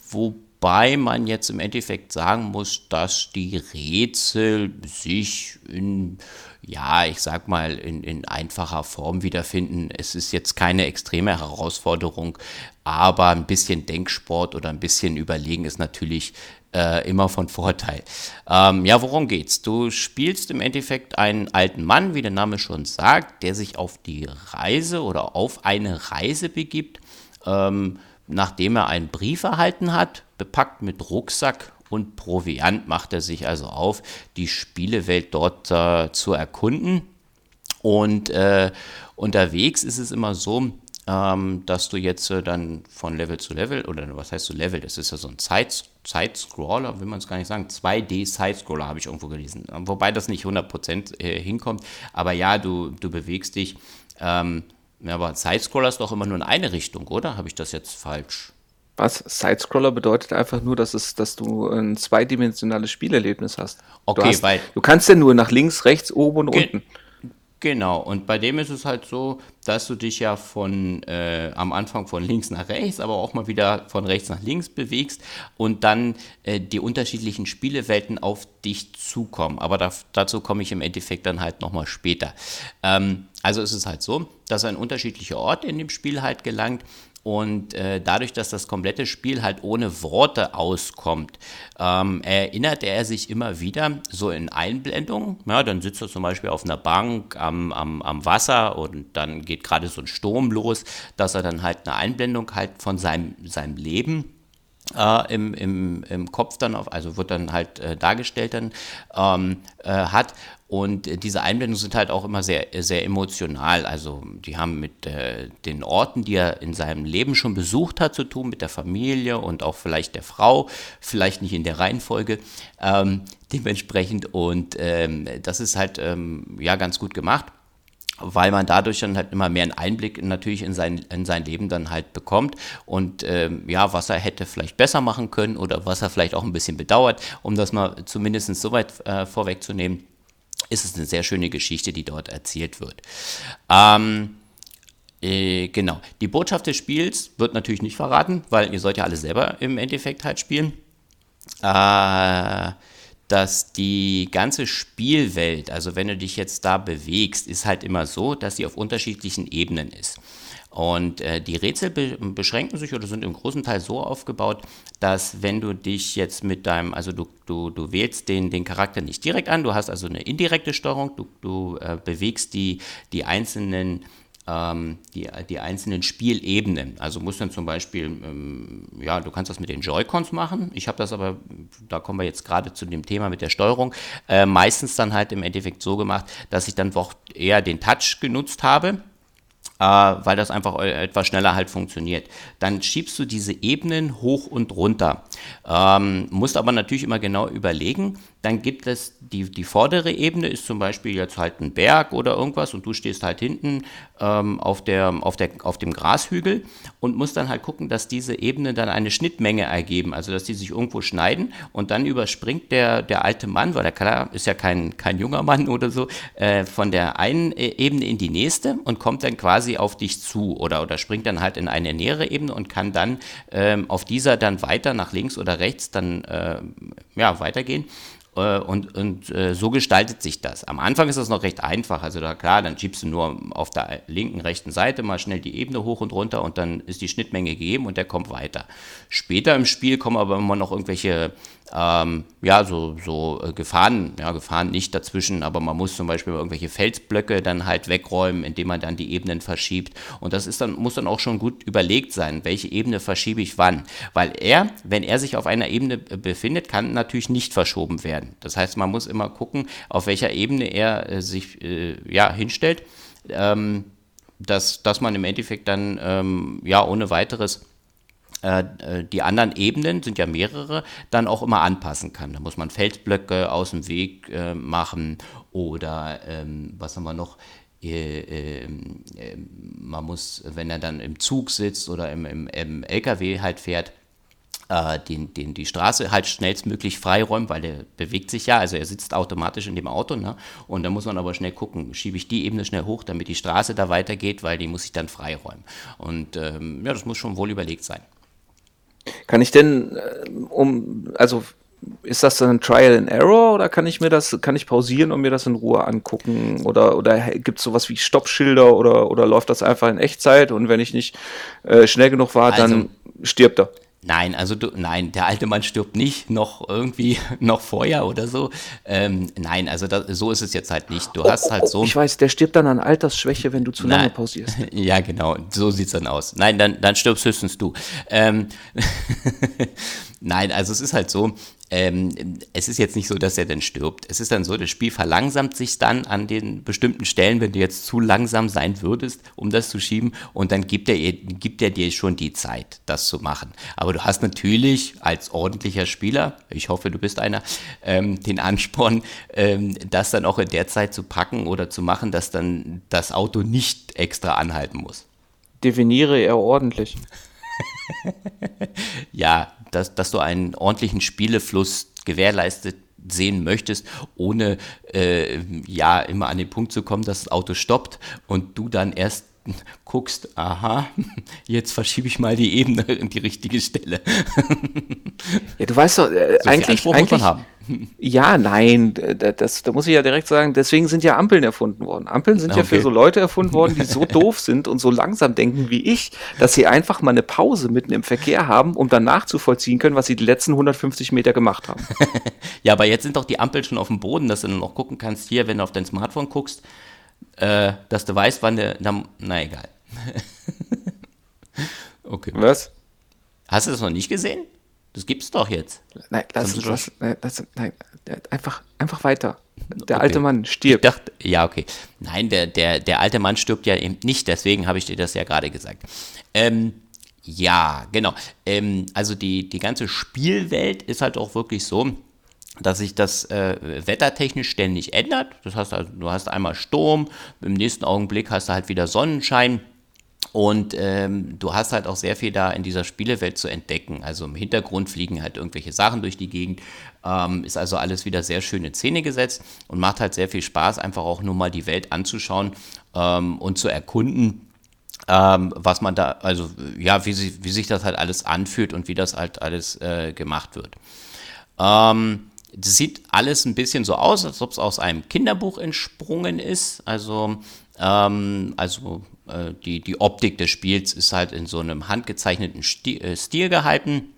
wobei man jetzt im Endeffekt sagen muss, dass die Rätsel sich in ja, ich sag mal, in, in einfacher Form wiederfinden. Es ist jetzt keine extreme Herausforderung, aber ein bisschen Denksport oder ein bisschen Überlegen ist natürlich äh, immer von Vorteil. Ähm, ja, worum geht's? Du spielst im Endeffekt einen alten Mann, wie der Name schon sagt, der sich auf die Reise oder auf eine Reise begibt, ähm, nachdem er einen Brief erhalten hat, bepackt mit Rucksack und Proviant macht er sich also auf, die Spielewelt dort äh, zu erkunden. Und äh, unterwegs ist es immer so, ähm, dass du jetzt äh, dann von Level zu Level, oder was heißt so Level, das ist ja so ein Zeit, Zeitscroller, will man es gar nicht sagen, 2D-Sidescroller habe ich irgendwo gelesen, wobei das nicht 100% äh, hinkommt, aber ja, du, du bewegst dich, ähm, ja, aber Sidescroller ist doch immer nur in eine Richtung, oder? Habe ich das jetzt falsch? Was? Sidescroller bedeutet einfach nur, dass, es, dass du ein zweidimensionales Spielerlebnis hast. Okay, du, hast, weil. Du kannst ja nur nach links, rechts, oben und ge unten. Genau, und bei dem ist es halt so, dass du dich ja von äh, am Anfang von links nach rechts, aber auch mal wieder von rechts nach links bewegst und dann äh, die unterschiedlichen Spielewelten auf dich zukommen. Aber da, dazu komme ich im Endeffekt dann halt nochmal später. Ähm, also ist es halt so, dass ein unterschiedlicher Ort in dem Spiel halt gelangt und äh, dadurch, dass das komplette Spiel halt ohne Worte auskommt, ähm, erinnert er sich immer wieder so in Einblendungen. Ja, dann sitzt er zum Beispiel auf einer Bank am, am, am Wasser und dann geht gerade so ein Sturm los, dass er dann halt eine Einblendung halt von seinem, seinem Leben äh, im, im, im Kopf dann auf, also wird dann halt äh, dargestellt dann ähm, äh, hat und diese Einblendungen sind halt auch immer sehr, sehr emotional. Also die haben mit äh, den Orten, die er in seinem Leben schon besucht hat, zu tun, mit der Familie und auch vielleicht der Frau, vielleicht nicht in der Reihenfolge ähm, dementsprechend. Und ähm, das ist halt ähm, ja ganz gut gemacht weil man dadurch dann halt immer mehr einen Einblick natürlich in sein, in sein Leben dann halt bekommt und ähm, ja, was er hätte vielleicht besser machen können oder was er vielleicht auch ein bisschen bedauert, um das mal zumindest so weit äh, vorwegzunehmen ist es eine sehr schöne Geschichte, die dort erzählt wird. Ähm, äh, genau. Die Botschaft des Spiels wird natürlich nicht verraten, weil ihr sollt ja alle selber im Endeffekt halt spielen. Äh, dass die ganze Spielwelt, also wenn du dich jetzt da bewegst, ist halt immer so, dass sie auf unterschiedlichen Ebenen ist. Und äh, die Rätsel be beschränken sich oder sind im großen Teil so aufgebaut, dass wenn du dich jetzt mit deinem, also du, du, du wählst den, den Charakter nicht direkt an, du hast also eine indirekte Steuerung, du, du äh, bewegst die, die einzelnen die, die einzelnen Spielebenen. Also musst dann zum Beispiel, ähm, ja, du kannst das mit den Joy-Cons machen. Ich habe das aber, da kommen wir jetzt gerade zu dem Thema mit der Steuerung, äh, meistens dann halt im Endeffekt so gemacht, dass ich dann doch eher den Touch genutzt habe äh, weil das einfach etwas schneller halt funktioniert. Dann schiebst du diese Ebenen hoch und runter. Ähm, musst aber natürlich immer genau überlegen. Dann gibt es die, die vordere Ebene, ist zum Beispiel jetzt halt ein Berg oder irgendwas und du stehst halt hinten ähm, auf, der, auf, der, auf dem Grashügel und musst dann halt gucken, dass diese Ebenen dann eine Schnittmenge ergeben, also dass die sich irgendwo schneiden und dann überspringt der, der alte Mann, weil der klar ist ja kein, kein junger Mann oder so, äh, von der einen e-, Ebene in die nächste und kommt dann quasi quasi auf dich zu oder, oder springt dann halt in eine nähere Ebene und kann dann ähm, auf dieser dann weiter nach links oder rechts dann äh, ja, weitergehen. Äh, und, und äh, so gestaltet sich das. Am Anfang ist das noch recht einfach. Also da klar, dann schiebst du nur auf der linken, rechten Seite mal schnell die Ebene hoch und runter und dann ist die Schnittmenge gegeben und der kommt weiter. Später im Spiel kommen aber immer noch irgendwelche ähm, ja, so, so äh, Gefahren, ja, Gefahren nicht dazwischen, aber man muss zum Beispiel irgendwelche Felsblöcke dann halt wegräumen, indem man dann die Ebenen verschiebt. Und das ist dann, muss dann auch schon gut überlegt sein, welche Ebene verschiebe ich wann. Weil er, wenn er sich auf einer Ebene befindet, kann natürlich nicht verschoben werden. Das heißt, man muss immer gucken, auf welcher Ebene er äh, sich äh, ja, hinstellt, ähm, dass, dass man im Endeffekt dann ähm, ja ohne weiteres äh, die anderen Ebenen, sind ja mehrere, dann auch immer anpassen kann. Da muss man Felsblöcke aus dem Weg äh, machen oder ähm, was haben wir noch? Äh, äh, man muss, wenn er dann im Zug sitzt oder im, im, im LKW halt fährt, äh, den, den, die Straße halt schnellstmöglich freiräumen, weil er bewegt sich ja, also er sitzt automatisch in dem Auto, ne? Und da muss man aber schnell gucken, schiebe ich die Ebene schnell hoch, damit die Straße da weitergeht, weil die muss ich dann freiräumen. Und ähm, ja, das muss schon wohl überlegt sein. Kann ich denn, äh, um, also ist das dann ein Trial and Error oder kann ich mir das, kann ich pausieren und mir das in Ruhe angucken? Oder, oder gibt es sowas wie Stoppschilder oder, oder läuft das einfach in Echtzeit und wenn ich nicht äh, schnell genug war, also, dann stirbt er? Nein, also du, nein, der alte Mann stirbt nicht noch irgendwie noch vorher oder so. Ähm, nein, also das, so ist es jetzt halt nicht. Du oh, hast halt so. Ich weiß, der stirbt dann an Altersschwäche, wenn du zu nein, lange pausierst. Ja, genau, so sieht es dann aus. Nein, dann, dann stirbst höchstens du. Ähm, nein, also es ist halt so, ähm, es ist jetzt nicht so, dass er dann stirbt. Es ist dann so, das Spiel verlangsamt sich dann an den bestimmten Stellen, wenn du jetzt zu langsam sein würdest, um das zu schieben, und dann gibt er, gibt er dir schon die Zeit, das zu machen. Aber du hast natürlich als ordentlicher Spieler, ich hoffe, du bist einer, ähm, den Ansporn, ähm, das dann auch in der Zeit zu packen oder zu machen, dass dann das Auto nicht extra anhalten muss. Definiere er ordentlich. ja, dass, dass du einen ordentlichen Spielefluss gewährleistet sehen möchtest, ohne äh, ja immer an den Punkt zu kommen, dass das Auto stoppt und du dann erst guckst, aha, jetzt verschiebe ich mal die Ebene in die richtige Stelle. ja, du weißt doch, äh, so eigentlich, eigentlich haben. Ja, nein, das, da muss ich ja direkt sagen, deswegen sind ja Ampeln erfunden worden. Ampeln sind okay. ja für so Leute erfunden worden, die so doof sind und so langsam denken wie ich, dass sie einfach mal eine Pause mitten im Verkehr haben, um dann nachzuvollziehen können, was sie die letzten 150 Meter gemacht haben. ja, aber jetzt sind doch die Ampeln schon auf dem Boden, dass du dann noch gucken kannst, hier, wenn du auf dein Smartphone guckst, äh, dass du weißt, wann der. Na, na egal. okay. Was? Hast du das noch nicht gesehen? Das gibt's doch jetzt. Nein, lass, lass, lass, nein, einfach, einfach weiter. Der okay. alte Mann stirbt. Ich dachte, ja, okay. Nein, der, der, der alte Mann stirbt ja eben nicht, deswegen habe ich dir das ja gerade gesagt. Ähm, ja, genau. Ähm, also die, die ganze Spielwelt ist halt auch wirklich so, dass sich das äh, wettertechnisch ständig ändert. Das heißt also, du hast einmal Sturm, im nächsten Augenblick hast du halt wieder Sonnenschein. Und ähm, du hast halt auch sehr viel da in dieser Spielewelt zu entdecken. Also im Hintergrund fliegen halt irgendwelche Sachen durch die Gegend. Ähm, ist also alles wieder sehr schön in Szene gesetzt und macht halt sehr viel Spaß, einfach auch nur mal die Welt anzuschauen ähm, und zu erkunden, ähm, was man da, also ja, wie, sie, wie sich das halt alles anfühlt und wie das halt alles äh, gemacht wird. Ähm, das sieht alles ein bisschen so aus, als ob es aus einem Kinderbuch entsprungen ist. Also, ähm, also äh, die, die Optik des Spiels ist halt in so einem handgezeichneten Stil, äh, Stil gehalten.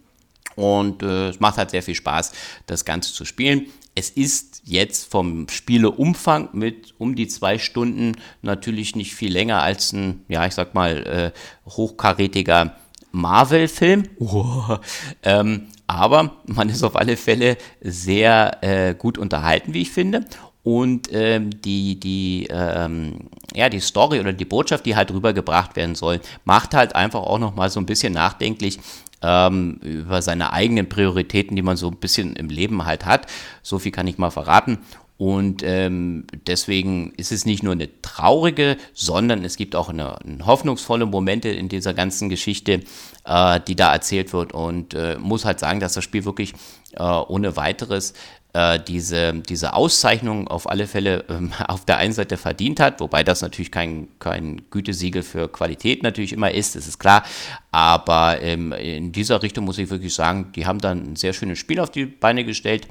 Und äh, es macht halt sehr viel Spaß, das Ganze zu spielen. Es ist jetzt vom Spieleumfang mit um die zwei Stunden natürlich nicht viel länger als ein, ja, ich sag mal, äh, hochkarätiger Marvel-Film. Oh. Ähm, aber man ist auf alle Fälle sehr äh, gut unterhalten, wie ich finde. Und ähm, die, die, ähm, ja, die Story oder die Botschaft, die halt rübergebracht werden soll, macht halt einfach auch nochmal so ein bisschen nachdenklich ähm, über seine eigenen Prioritäten, die man so ein bisschen im Leben halt hat. So viel kann ich mal verraten. Und ähm, deswegen ist es nicht nur eine traurige, sondern es gibt auch eine, eine hoffnungsvolle Momente in dieser ganzen Geschichte, äh, die da erzählt wird. Und äh, muss halt sagen, dass das Spiel wirklich äh, ohne weiteres äh, diese, diese Auszeichnung auf alle Fälle ähm, auf der einen Seite verdient hat, wobei das natürlich kein, kein Gütesiegel für Qualität natürlich immer ist, das ist klar. Aber ähm, in dieser Richtung muss ich wirklich sagen, die haben dann ein sehr schönes Spiel auf die Beine gestellt.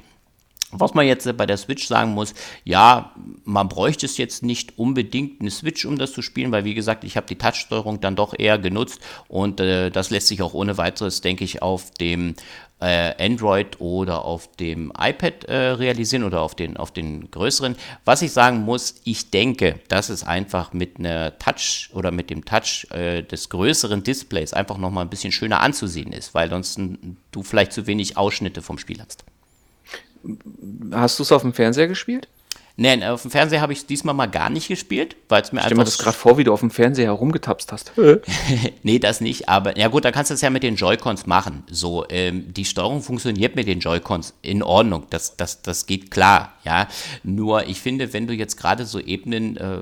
Was man jetzt bei der Switch sagen muss, ja, man bräuchte es jetzt nicht unbedingt eine Switch, um das zu spielen, weil wie gesagt, ich habe die Touchsteuerung dann doch eher genutzt und äh, das lässt sich auch ohne weiteres, denke ich, auf dem äh, Android oder auf dem iPad äh, realisieren oder auf den, auf den größeren. Was ich sagen muss, ich denke, dass es einfach mit einer Touch oder mit dem Touch äh, des größeren Displays einfach nochmal ein bisschen schöner anzusehen ist, weil sonst du vielleicht zu wenig Ausschnitte vom Spiel hast. Hast du es auf dem Fernseher gespielt? Nein, auf dem Fernseher habe ich es diesmal mal gar nicht gespielt, weil es mir Stell einfach. Ich mir das gerade vor, wie du auf dem Fernseher herumgetapst hast. nee, das nicht, aber ja gut, da kannst du es ja mit den Joy-Cons machen. So, ähm, die Steuerung funktioniert mit den Joy-Cons in Ordnung, das, das, das geht klar, ja. Nur ich finde, wenn du jetzt gerade so Ebenen, äh,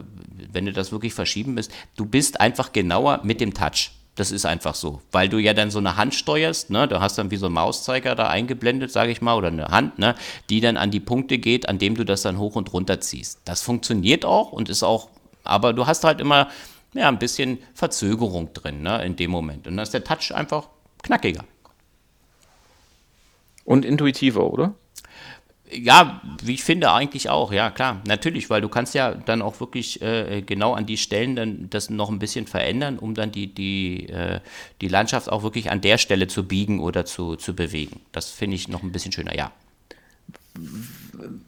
wenn du das wirklich verschieben bist, du bist einfach genauer mit dem Touch. Das ist einfach so, weil du ja dann so eine Hand steuerst, ne? Du hast dann wie so ein Mauszeiger da eingeblendet, sage ich mal, oder eine Hand, ne? Die dann an die Punkte geht, an dem du das dann hoch und runter ziehst. Das funktioniert auch und ist auch, aber du hast halt immer ja, ein bisschen Verzögerung drin, ne? In dem Moment. Und dann ist der Touch einfach knackiger. Und intuitiver, oder? Ja, wie ich finde eigentlich auch, ja klar, natürlich, weil du kannst ja dann auch wirklich äh, genau an die Stellen dann das noch ein bisschen verändern, um dann die, die, äh, die Landschaft auch wirklich an der Stelle zu biegen oder zu, zu bewegen. Das finde ich noch ein bisschen schöner, ja.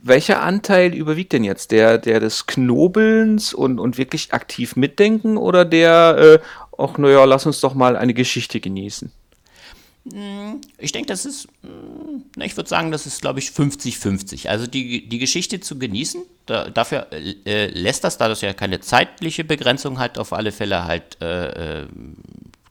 Welcher Anteil überwiegt denn jetzt? Der, der des Knobelns und, und wirklich aktiv mitdenken oder der, äh, ach naja, lass uns doch mal eine Geschichte genießen? Hm, ich denke, das ist, hm, ich würde sagen, das ist, glaube ich, 50-50. Also die, die Geschichte zu genießen, da, dafür äh, lässt das, da das ja keine zeitliche Begrenzung hat, auf alle Fälle halt äh, äh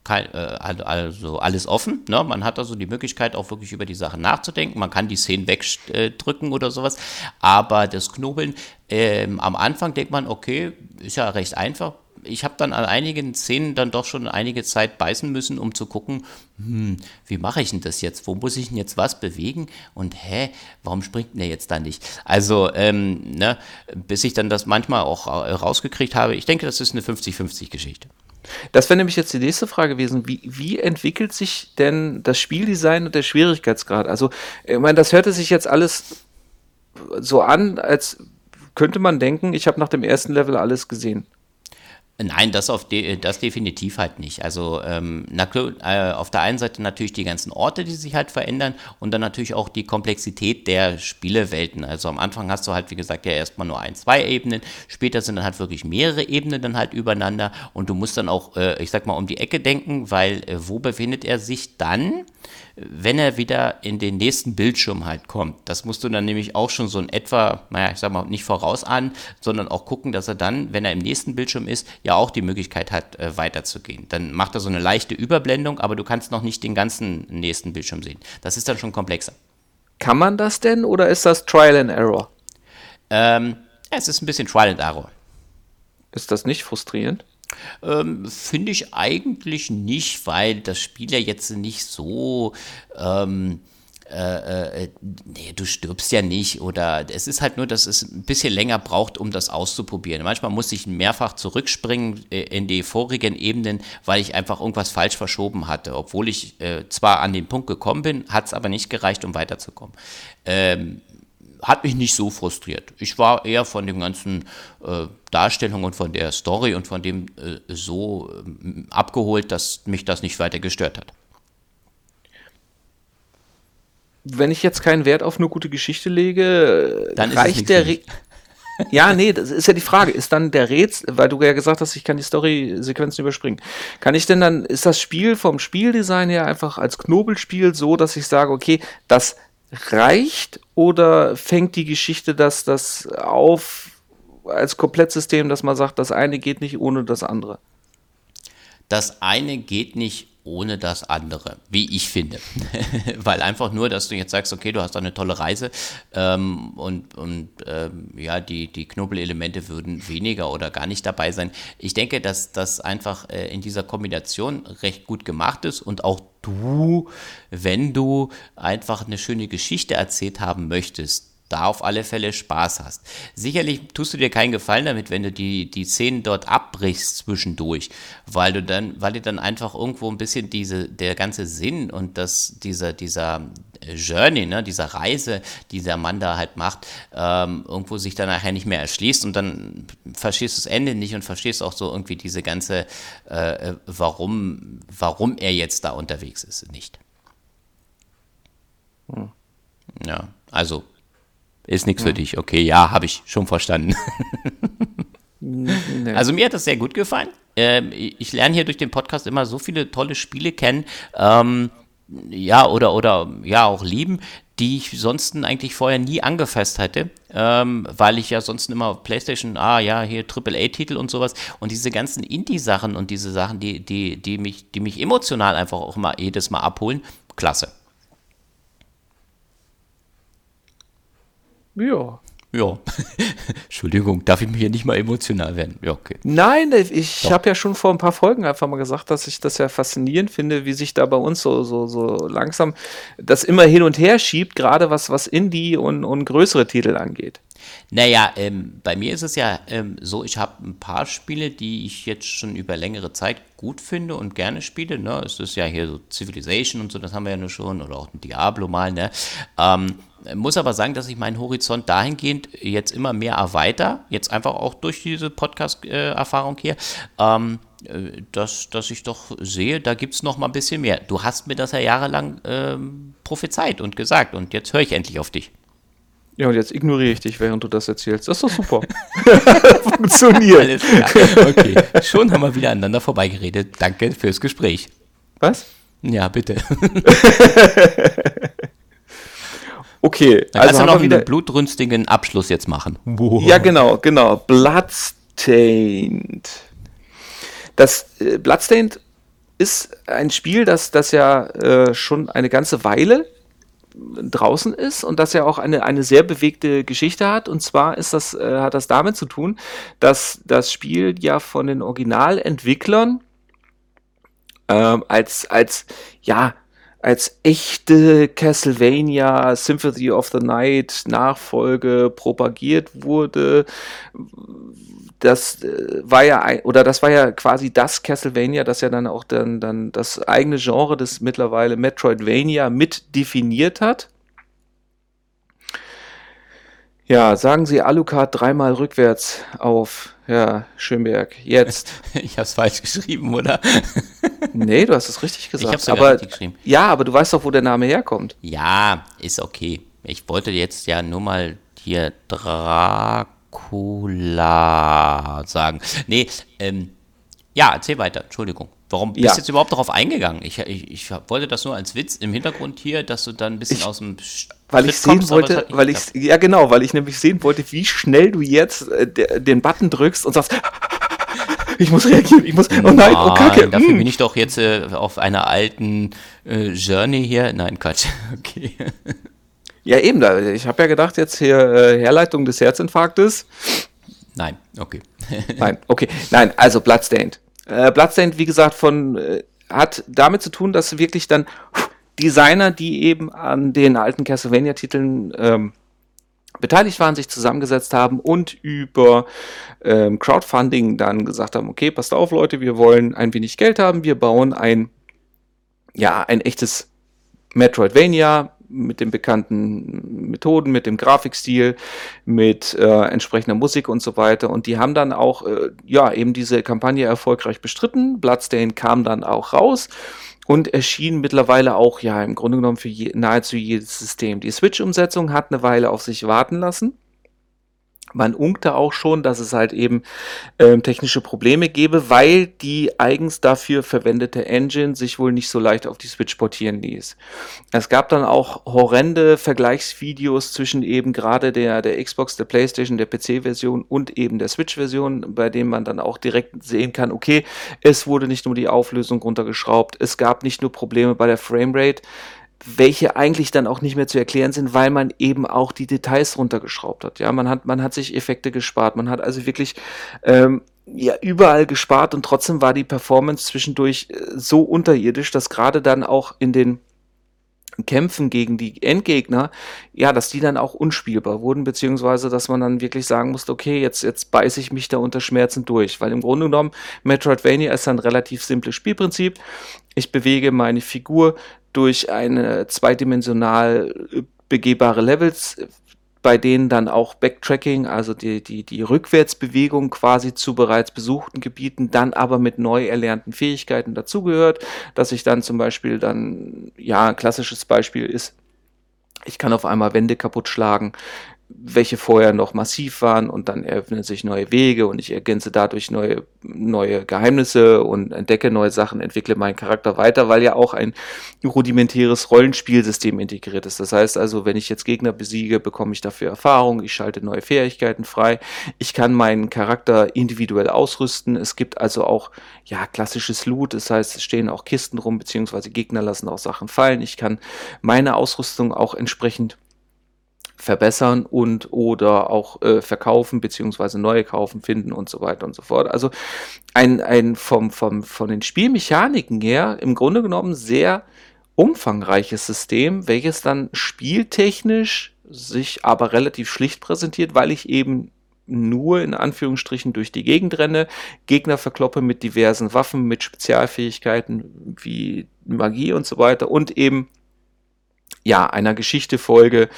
kein, äh, also alles offen. Ne? Man hat also die Möglichkeit, auch wirklich über die Sache nachzudenken. Man kann die Szenen wegdrücken oder sowas. Aber das Knobeln, ähm, am Anfang denkt man, okay, ist ja recht einfach ich habe dann an einigen Szenen dann doch schon einige Zeit beißen müssen, um zu gucken, hm, wie mache ich denn das jetzt? Wo muss ich denn jetzt was bewegen? Und hä, warum springt denn der jetzt da nicht? Also, ähm, ne, bis ich dann das manchmal auch rausgekriegt habe, ich denke, das ist eine 50-50-Geschichte. Das wäre nämlich jetzt die nächste Frage gewesen. Wie, wie entwickelt sich denn das Spieldesign und der Schwierigkeitsgrad? Also, ich meine, das hörte sich jetzt alles so an, als könnte man denken, ich habe nach dem ersten Level alles gesehen. Nein, das, auf de, das definitiv halt nicht. Also ähm, na, äh, auf der einen Seite natürlich die ganzen Orte, die sich halt verändern und dann natürlich auch die Komplexität der Spielewelten. Also am Anfang hast du halt, wie gesagt, ja erstmal nur ein, zwei Ebenen. Später sind dann halt wirklich mehrere Ebenen dann halt übereinander und du musst dann auch, äh, ich sag mal, um die Ecke denken, weil äh, wo befindet er sich dann? Wenn er wieder in den nächsten Bildschirm halt kommt. Das musst du dann nämlich auch schon so in etwa, naja, ich sag mal, nicht voraus an, sondern auch gucken, dass er dann, wenn er im nächsten Bildschirm ist, ja auch die Möglichkeit hat, äh, weiterzugehen. Dann macht er so eine leichte Überblendung, aber du kannst noch nicht den ganzen nächsten Bildschirm sehen. Das ist dann schon komplexer. Kann man das denn oder ist das Trial and Error? Ähm, es ist ein bisschen Trial and Error. Ist das nicht frustrierend? Ähm, Finde ich eigentlich nicht, weil das Spiel ja jetzt nicht so. Ähm, äh, äh, nee, du stirbst ja nicht oder es ist halt nur, dass es ein bisschen länger braucht, um das auszuprobieren. Manchmal muss ich mehrfach zurückspringen äh, in die vorigen Ebenen, weil ich einfach irgendwas falsch verschoben hatte. Obwohl ich äh, zwar an den Punkt gekommen bin, hat es aber nicht gereicht, um weiterzukommen. Ähm, hat mich nicht so frustriert. Ich war eher von dem ganzen äh, Darstellung und von der Story und von dem äh, so äh, abgeholt, dass mich das nicht weiter gestört hat. Wenn ich jetzt keinen Wert auf eine gute Geschichte lege, dann reicht der. Ja, nee, das ist ja die Frage. Ist dann der Rätsel, weil du ja gesagt hast, ich kann die Story-Sequenzen überspringen. Kann ich denn dann, ist das Spiel vom Spieldesign her einfach als Knobelspiel so, dass ich sage, okay, das reicht oder fängt die Geschichte das, das auf als Komplettsystem, dass man sagt, das eine geht nicht ohne das andere? Das eine geht nicht ohne das andere, wie ich finde. Weil einfach nur, dass du jetzt sagst, okay, du hast eine tolle Reise ähm, und, und ähm, ja, die, die Knubbelelemente würden weniger oder gar nicht dabei sein. Ich denke, dass das einfach äh, in dieser Kombination recht gut gemacht ist und auch du, wenn du einfach eine schöne Geschichte erzählt haben möchtest, da auf alle Fälle Spaß hast. Sicherlich tust du dir keinen Gefallen damit, wenn du die, die Szenen dort abbrichst zwischendurch, weil du dann, weil dir dann einfach irgendwo ein bisschen diese, der ganze Sinn und das, dieser, dieser Journey, ne, dieser Reise, die der Mann da halt macht, ähm, irgendwo sich dann nachher nicht mehr erschließt und dann verstehst du das Ende nicht und verstehst auch so irgendwie diese ganze, äh, warum, warum er jetzt da unterwegs ist, nicht. Hm. Ja, also ist nichts ja. für dich. Okay, ja, habe ich schon verstanden. nee. Also mir hat das sehr gut gefallen. Ähm, ich lerne hier durch den Podcast immer so viele tolle Spiele kennen. Ähm, ja, oder, oder ja, auch lieben, die ich sonst eigentlich vorher nie angefasst hätte, ähm, weil ich ja sonst immer PlayStation, ah ja, hier AAA-Titel und sowas und diese ganzen Indie-Sachen und diese Sachen, die, die, die, mich, die mich emotional einfach auch immer jedes Mal abholen, klasse. Ja. Ja. Entschuldigung, darf ich mir hier nicht mal emotional werden? Ja, okay. Nein, ich habe ja schon vor ein paar Folgen einfach mal gesagt, dass ich das ja faszinierend finde, wie sich da bei uns so, so, so langsam das immer hin und her schiebt, gerade was, was Indie und, und größere Titel angeht. Naja, ähm, bei mir ist es ja ähm, so, ich habe ein paar Spiele, die ich jetzt schon über längere Zeit gut finde und gerne spiele. Ne? Es ist ja hier so Civilization und so, das haben wir ja nur schon, oder auch ein Diablo mal. Ne? Ähm, muss aber sagen, dass ich meinen Horizont dahingehend jetzt immer mehr erweitere, jetzt einfach auch durch diese Podcast-Erfahrung hier, ähm, äh, dass, dass ich doch sehe, da gibt es noch mal ein bisschen mehr. Du hast mir das ja jahrelang ähm, prophezeit und gesagt und jetzt höre ich endlich auf dich. Ja, und jetzt ignoriere ich dich, während du das erzählst. Das ist doch super. Funktioniert. Alles klar. Okay, schon haben wir wieder aneinander vorbeigeredet. Danke fürs Gespräch. Was? Ja, bitte. okay, Dann also kannst du noch wieder einen blutrünstigen Abschluss jetzt machen. Wow. Ja, genau, genau. Bloodstained. Das äh, Bloodstained ist ein Spiel, das, das ja äh, schon eine ganze Weile draußen ist und dass er auch eine, eine sehr bewegte Geschichte hat. Und zwar ist das, äh, hat das damit zu tun, dass das Spiel ja von den Originalentwicklern ähm, als, als, ja, als echte Castlevania Symphony of the Night Nachfolge propagiert wurde, das äh, war ja oder das war ja quasi das Castlevania, das ja dann auch dann, dann das eigene Genre des mittlerweile Metroidvania mit definiert hat. Ja, sagen Sie Alucard dreimal rückwärts auf. Ja, Schönberg, jetzt. Ich hab's falsch geschrieben, oder? nee, du hast es richtig gesagt. Ich hab's aber, richtig geschrieben. Ja, aber du weißt doch, wo der Name herkommt. Ja, ist okay. Ich wollte jetzt ja nur mal hier Drak Dracula sagen. Nee, ähm, ja, erzähl weiter, Entschuldigung. Warum bist du jetzt überhaupt darauf eingegangen? Ich, ich, ich, wollte das nur als Witz im Hintergrund hier, dass du dann ein bisschen ich, aus dem weil ich sehen kommst, wollte, weil ich ja genau, weil ich nämlich sehen wollte, wie schnell du jetzt äh, den Button drückst und sagst, ich muss reagieren, ich muss, oh nein, oh Kacke. Dafür hm. bin ich doch jetzt äh, auf einer alten äh, Journey hier. Nein, Quatsch, okay. Ja, eben, da, ich habe ja gedacht, jetzt hier äh, Herleitung des Herzinfarktes. Nein, okay. Nein, okay. Nein, also Bloodstained. Äh, Bloodstained, wie gesagt, von äh, hat damit zu tun, dass wirklich dann Designer, die eben an den alten Castlevania-Titeln ähm, beteiligt waren, sich zusammengesetzt haben und über ähm, Crowdfunding dann gesagt haben, okay, passt auf Leute, wir wollen ein wenig Geld haben, wir bauen ein, ja, ein echtes Metroidvania mit den bekannten Methoden, mit dem Grafikstil, mit äh, entsprechender Musik und so weiter. Und die haben dann auch, äh, ja, eben diese Kampagne erfolgreich bestritten. Bloodstain kam dann auch raus und erschien mittlerweile auch, ja, im Grunde genommen für je, nahezu jedes System. Die Switch-Umsetzung hat eine Weile auf sich warten lassen man unkte auch schon, dass es halt eben ähm, technische Probleme gäbe, weil die eigens dafür verwendete Engine sich wohl nicht so leicht auf die Switch portieren ließ. Es gab dann auch horrende Vergleichsvideos zwischen eben gerade der, der Xbox, der Playstation, der PC-Version und eben der Switch-Version, bei dem man dann auch direkt sehen kann, okay, es wurde nicht nur die Auflösung runtergeschraubt, es gab nicht nur Probleme bei der Framerate, welche eigentlich dann auch nicht mehr zu erklären sind, weil man eben auch die Details runtergeschraubt hat. Ja, man hat, man hat sich Effekte gespart, man hat also wirklich ähm, ja überall gespart und trotzdem war die Performance zwischendurch äh, so unterirdisch, dass gerade dann auch in den Kämpfen gegen die Endgegner, ja, dass die dann auch unspielbar wurden, beziehungsweise dass man dann wirklich sagen musste, okay, jetzt, jetzt beiße ich mich da unter Schmerzen durch. Weil im Grunde genommen, Metroidvania ist ein relativ simples Spielprinzip. Ich bewege meine Figur durch eine zweidimensional begehbare Levels, bei denen dann auch Backtracking, also die, die, die Rückwärtsbewegung quasi zu bereits besuchten Gebieten, dann aber mit neu erlernten Fähigkeiten dazugehört, dass ich dann zum Beispiel dann, ja, ein klassisches Beispiel ist, ich kann auf einmal Wände kaputt schlagen, welche vorher noch massiv waren und dann eröffnen sich neue Wege und ich ergänze dadurch neue, neue Geheimnisse und entdecke neue Sachen, entwickle meinen Charakter weiter, weil ja auch ein rudimentäres Rollenspielsystem integriert ist. Das heißt also, wenn ich jetzt Gegner besiege, bekomme ich dafür Erfahrung, ich schalte neue Fähigkeiten frei, ich kann meinen Charakter individuell ausrüsten. Es gibt also auch, ja, klassisches Loot, das heißt, es stehen auch Kisten rum, beziehungsweise Gegner lassen auch Sachen fallen. Ich kann meine Ausrüstung auch entsprechend verbessern und oder auch äh, verkaufen beziehungsweise neue kaufen, finden und so weiter und so fort. Also ein, ein vom, vom, von den Spielmechaniken her im Grunde genommen sehr umfangreiches System, welches dann spieltechnisch sich aber relativ schlicht präsentiert, weil ich eben nur in Anführungsstrichen durch die Gegend renne, Gegner verkloppe mit diversen Waffen, mit Spezialfähigkeiten wie Magie und so weiter und eben ja einer Geschichte folge,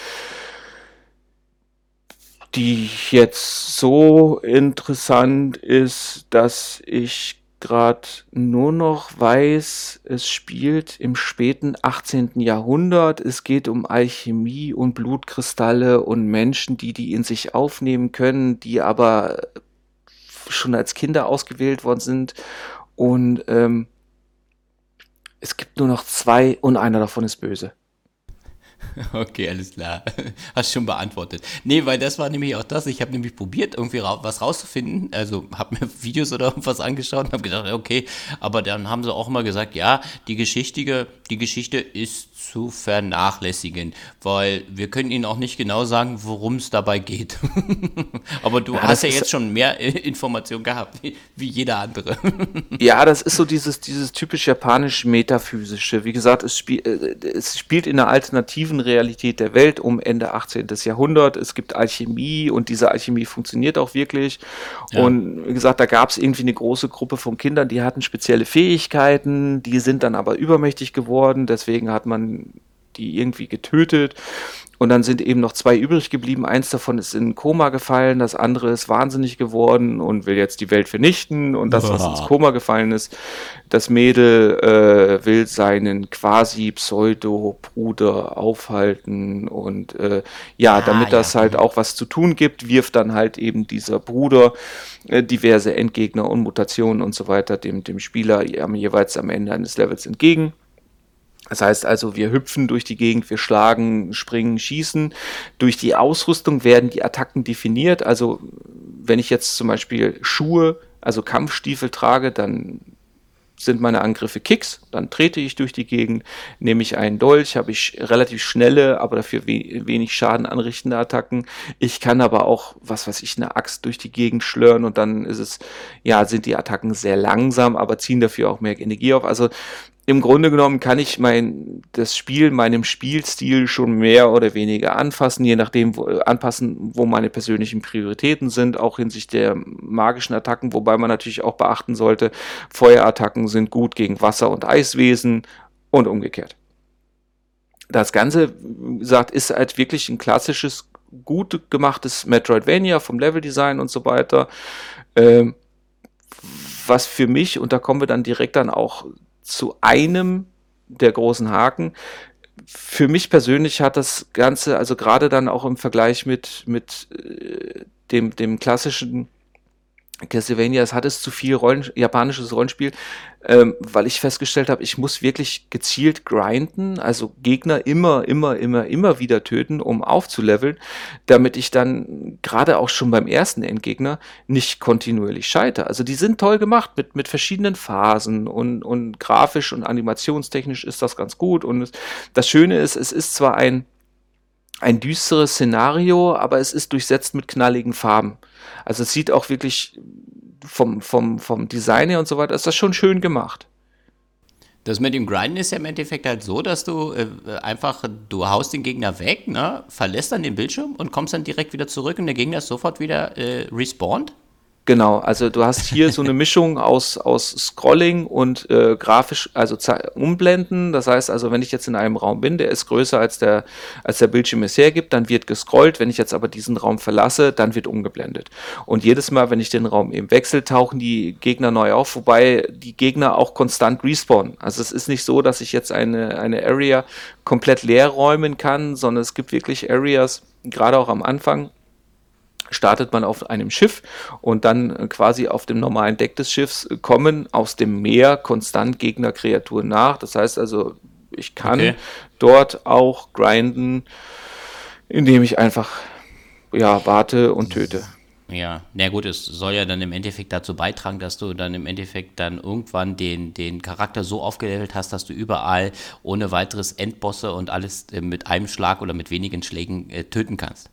die jetzt so interessant ist, dass ich gerade nur noch weiß, es spielt im späten 18. Jahrhundert. Es geht um Alchemie und Blutkristalle und Menschen, die die in sich aufnehmen können, die aber schon als Kinder ausgewählt worden sind. Und ähm, es gibt nur noch zwei und einer davon ist böse. Okay, alles klar. Hast schon beantwortet. Nee, weil das war nämlich auch das. Ich habe nämlich probiert, irgendwie ra was rauszufinden. Also habe mir Videos oder irgendwas angeschaut und habe gedacht, okay. Aber dann haben sie auch immer gesagt, ja, die Geschichte, die Geschichte ist zu vernachlässigen, weil wir können Ihnen auch nicht genau sagen, worum es dabei geht. Aber du ja, hast ja jetzt schon mehr Informationen gehabt, wie, wie jeder andere. ja, das ist so dieses, dieses typisch japanisch metaphysische. Wie gesagt, es, spiel, äh, es spielt in einer alternativen Realität der Welt um Ende 18. Jahrhundert. Es gibt Alchemie und diese Alchemie funktioniert auch wirklich. Ja. Und wie gesagt, da gab es irgendwie eine große Gruppe von Kindern, die hatten spezielle Fähigkeiten, die sind dann aber übermächtig geworden. Deswegen hat man die irgendwie getötet. Und dann sind eben noch zwei übrig geblieben. Eins davon ist in ein Koma gefallen, das andere ist wahnsinnig geworden und will jetzt die Welt vernichten. Und das, was ins Koma gefallen ist, das Mädel äh, will seinen quasi Pseudo-Bruder aufhalten. Und äh, ja, ah, damit ja. das halt auch was zu tun gibt, wirft dann halt eben dieser Bruder äh, diverse Endgegner und Mutationen und so weiter dem, dem Spieler jeweils am Ende eines Levels entgegen. Das heißt also, wir hüpfen durch die Gegend, wir schlagen, springen, schießen. Durch die Ausrüstung werden die Attacken definiert. Also wenn ich jetzt zum Beispiel Schuhe, also Kampfstiefel trage, dann sind meine Angriffe Kicks, dann trete ich durch die Gegend, nehme ich einen Dolch, habe ich relativ schnelle, aber dafür we wenig Schaden anrichtende Attacken. Ich kann aber auch, was weiß ich, eine Axt durch die Gegend schlören und dann ist es, ja, sind die Attacken sehr langsam, aber ziehen dafür auch mehr Energie auf. Also im Grunde genommen kann ich mein, das Spiel meinem Spielstil schon mehr oder weniger anfassen, je nachdem wo, anpassen, wo meine persönlichen Prioritäten sind, auch hinsichtlich der magischen Attacken, wobei man natürlich auch beachten sollte, Feuerattacken sind gut gegen Wasser- und Eiswesen und umgekehrt. Das Ganze, wie ist halt wirklich ein klassisches, gut gemachtes Metroidvania vom Leveldesign und so weiter. Ähm, was für mich, und da kommen wir dann direkt dann auch zu einem der großen Haken. Für mich persönlich hat das Ganze, also gerade dann auch im Vergleich mit, mit äh, dem, dem klassischen Castlevania, es hat es zu viel Rollen, japanisches Rollenspiel, ähm, weil ich festgestellt habe, ich muss wirklich gezielt grinden, also Gegner immer, immer, immer, immer wieder töten, um aufzuleveln, damit ich dann gerade auch schon beim ersten Endgegner nicht kontinuierlich scheiter. Also die sind toll gemacht mit, mit verschiedenen Phasen und, und grafisch und animationstechnisch ist das ganz gut und es, das Schöne ist, es ist zwar ein ein düsteres Szenario, aber es ist durchsetzt mit knalligen Farben. Also es sieht auch wirklich vom, vom, vom Design her und so weiter, ist das schon schön gemacht. Das mit dem Grinden ist ja im Endeffekt halt so, dass du äh, einfach, du haust den Gegner weg, ne, verlässt dann den Bildschirm und kommst dann direkt wieder zurück und der Gegner ist sofort wieder äh, respawned. Genau, also du hast hier so eine Mischung aus, aus Scrolling und äh, grafisch, also umblenden. Das heißt also, wenn ich jetzt in einem Raum bin, der ist größer als der, als der Bildschirm es hergibt, dann wird gescrollt. Wenn ich jetzt aber diesen Raum verlasse, dann wird umgeblendet. Und jedes Mal, wenn ich den Raum eben wechsle, tauchen die Gegner neu auf, wobei die Gegner auch konstant respawnen. Also es ist nicht so, dass ich jetzt eine, eine Area komplett leer räumen kann, sondern es gibt wirklich Areas, gerade auch am Anfang, startet man auf einem Schiff und dann äh, quasi auf dem normalen Deck des Schiffs kommen aus dem Meer konstant Gegnerkreaturen nach. Das heißt also, ich kann okay. dort auch grinden, indem ich einfach ja, warte und töte. Ja, na gut, es soll ja dann im Endeffekt dazu beitragen, dass du dann im Endeffekt dann irgendwann den, den Charakter so aufgelevelt hast, dass du überall ohne weiteres Endbosse und alles äh, mit einem Schlag oder mit wenigen Schlägen äh, töten kannst.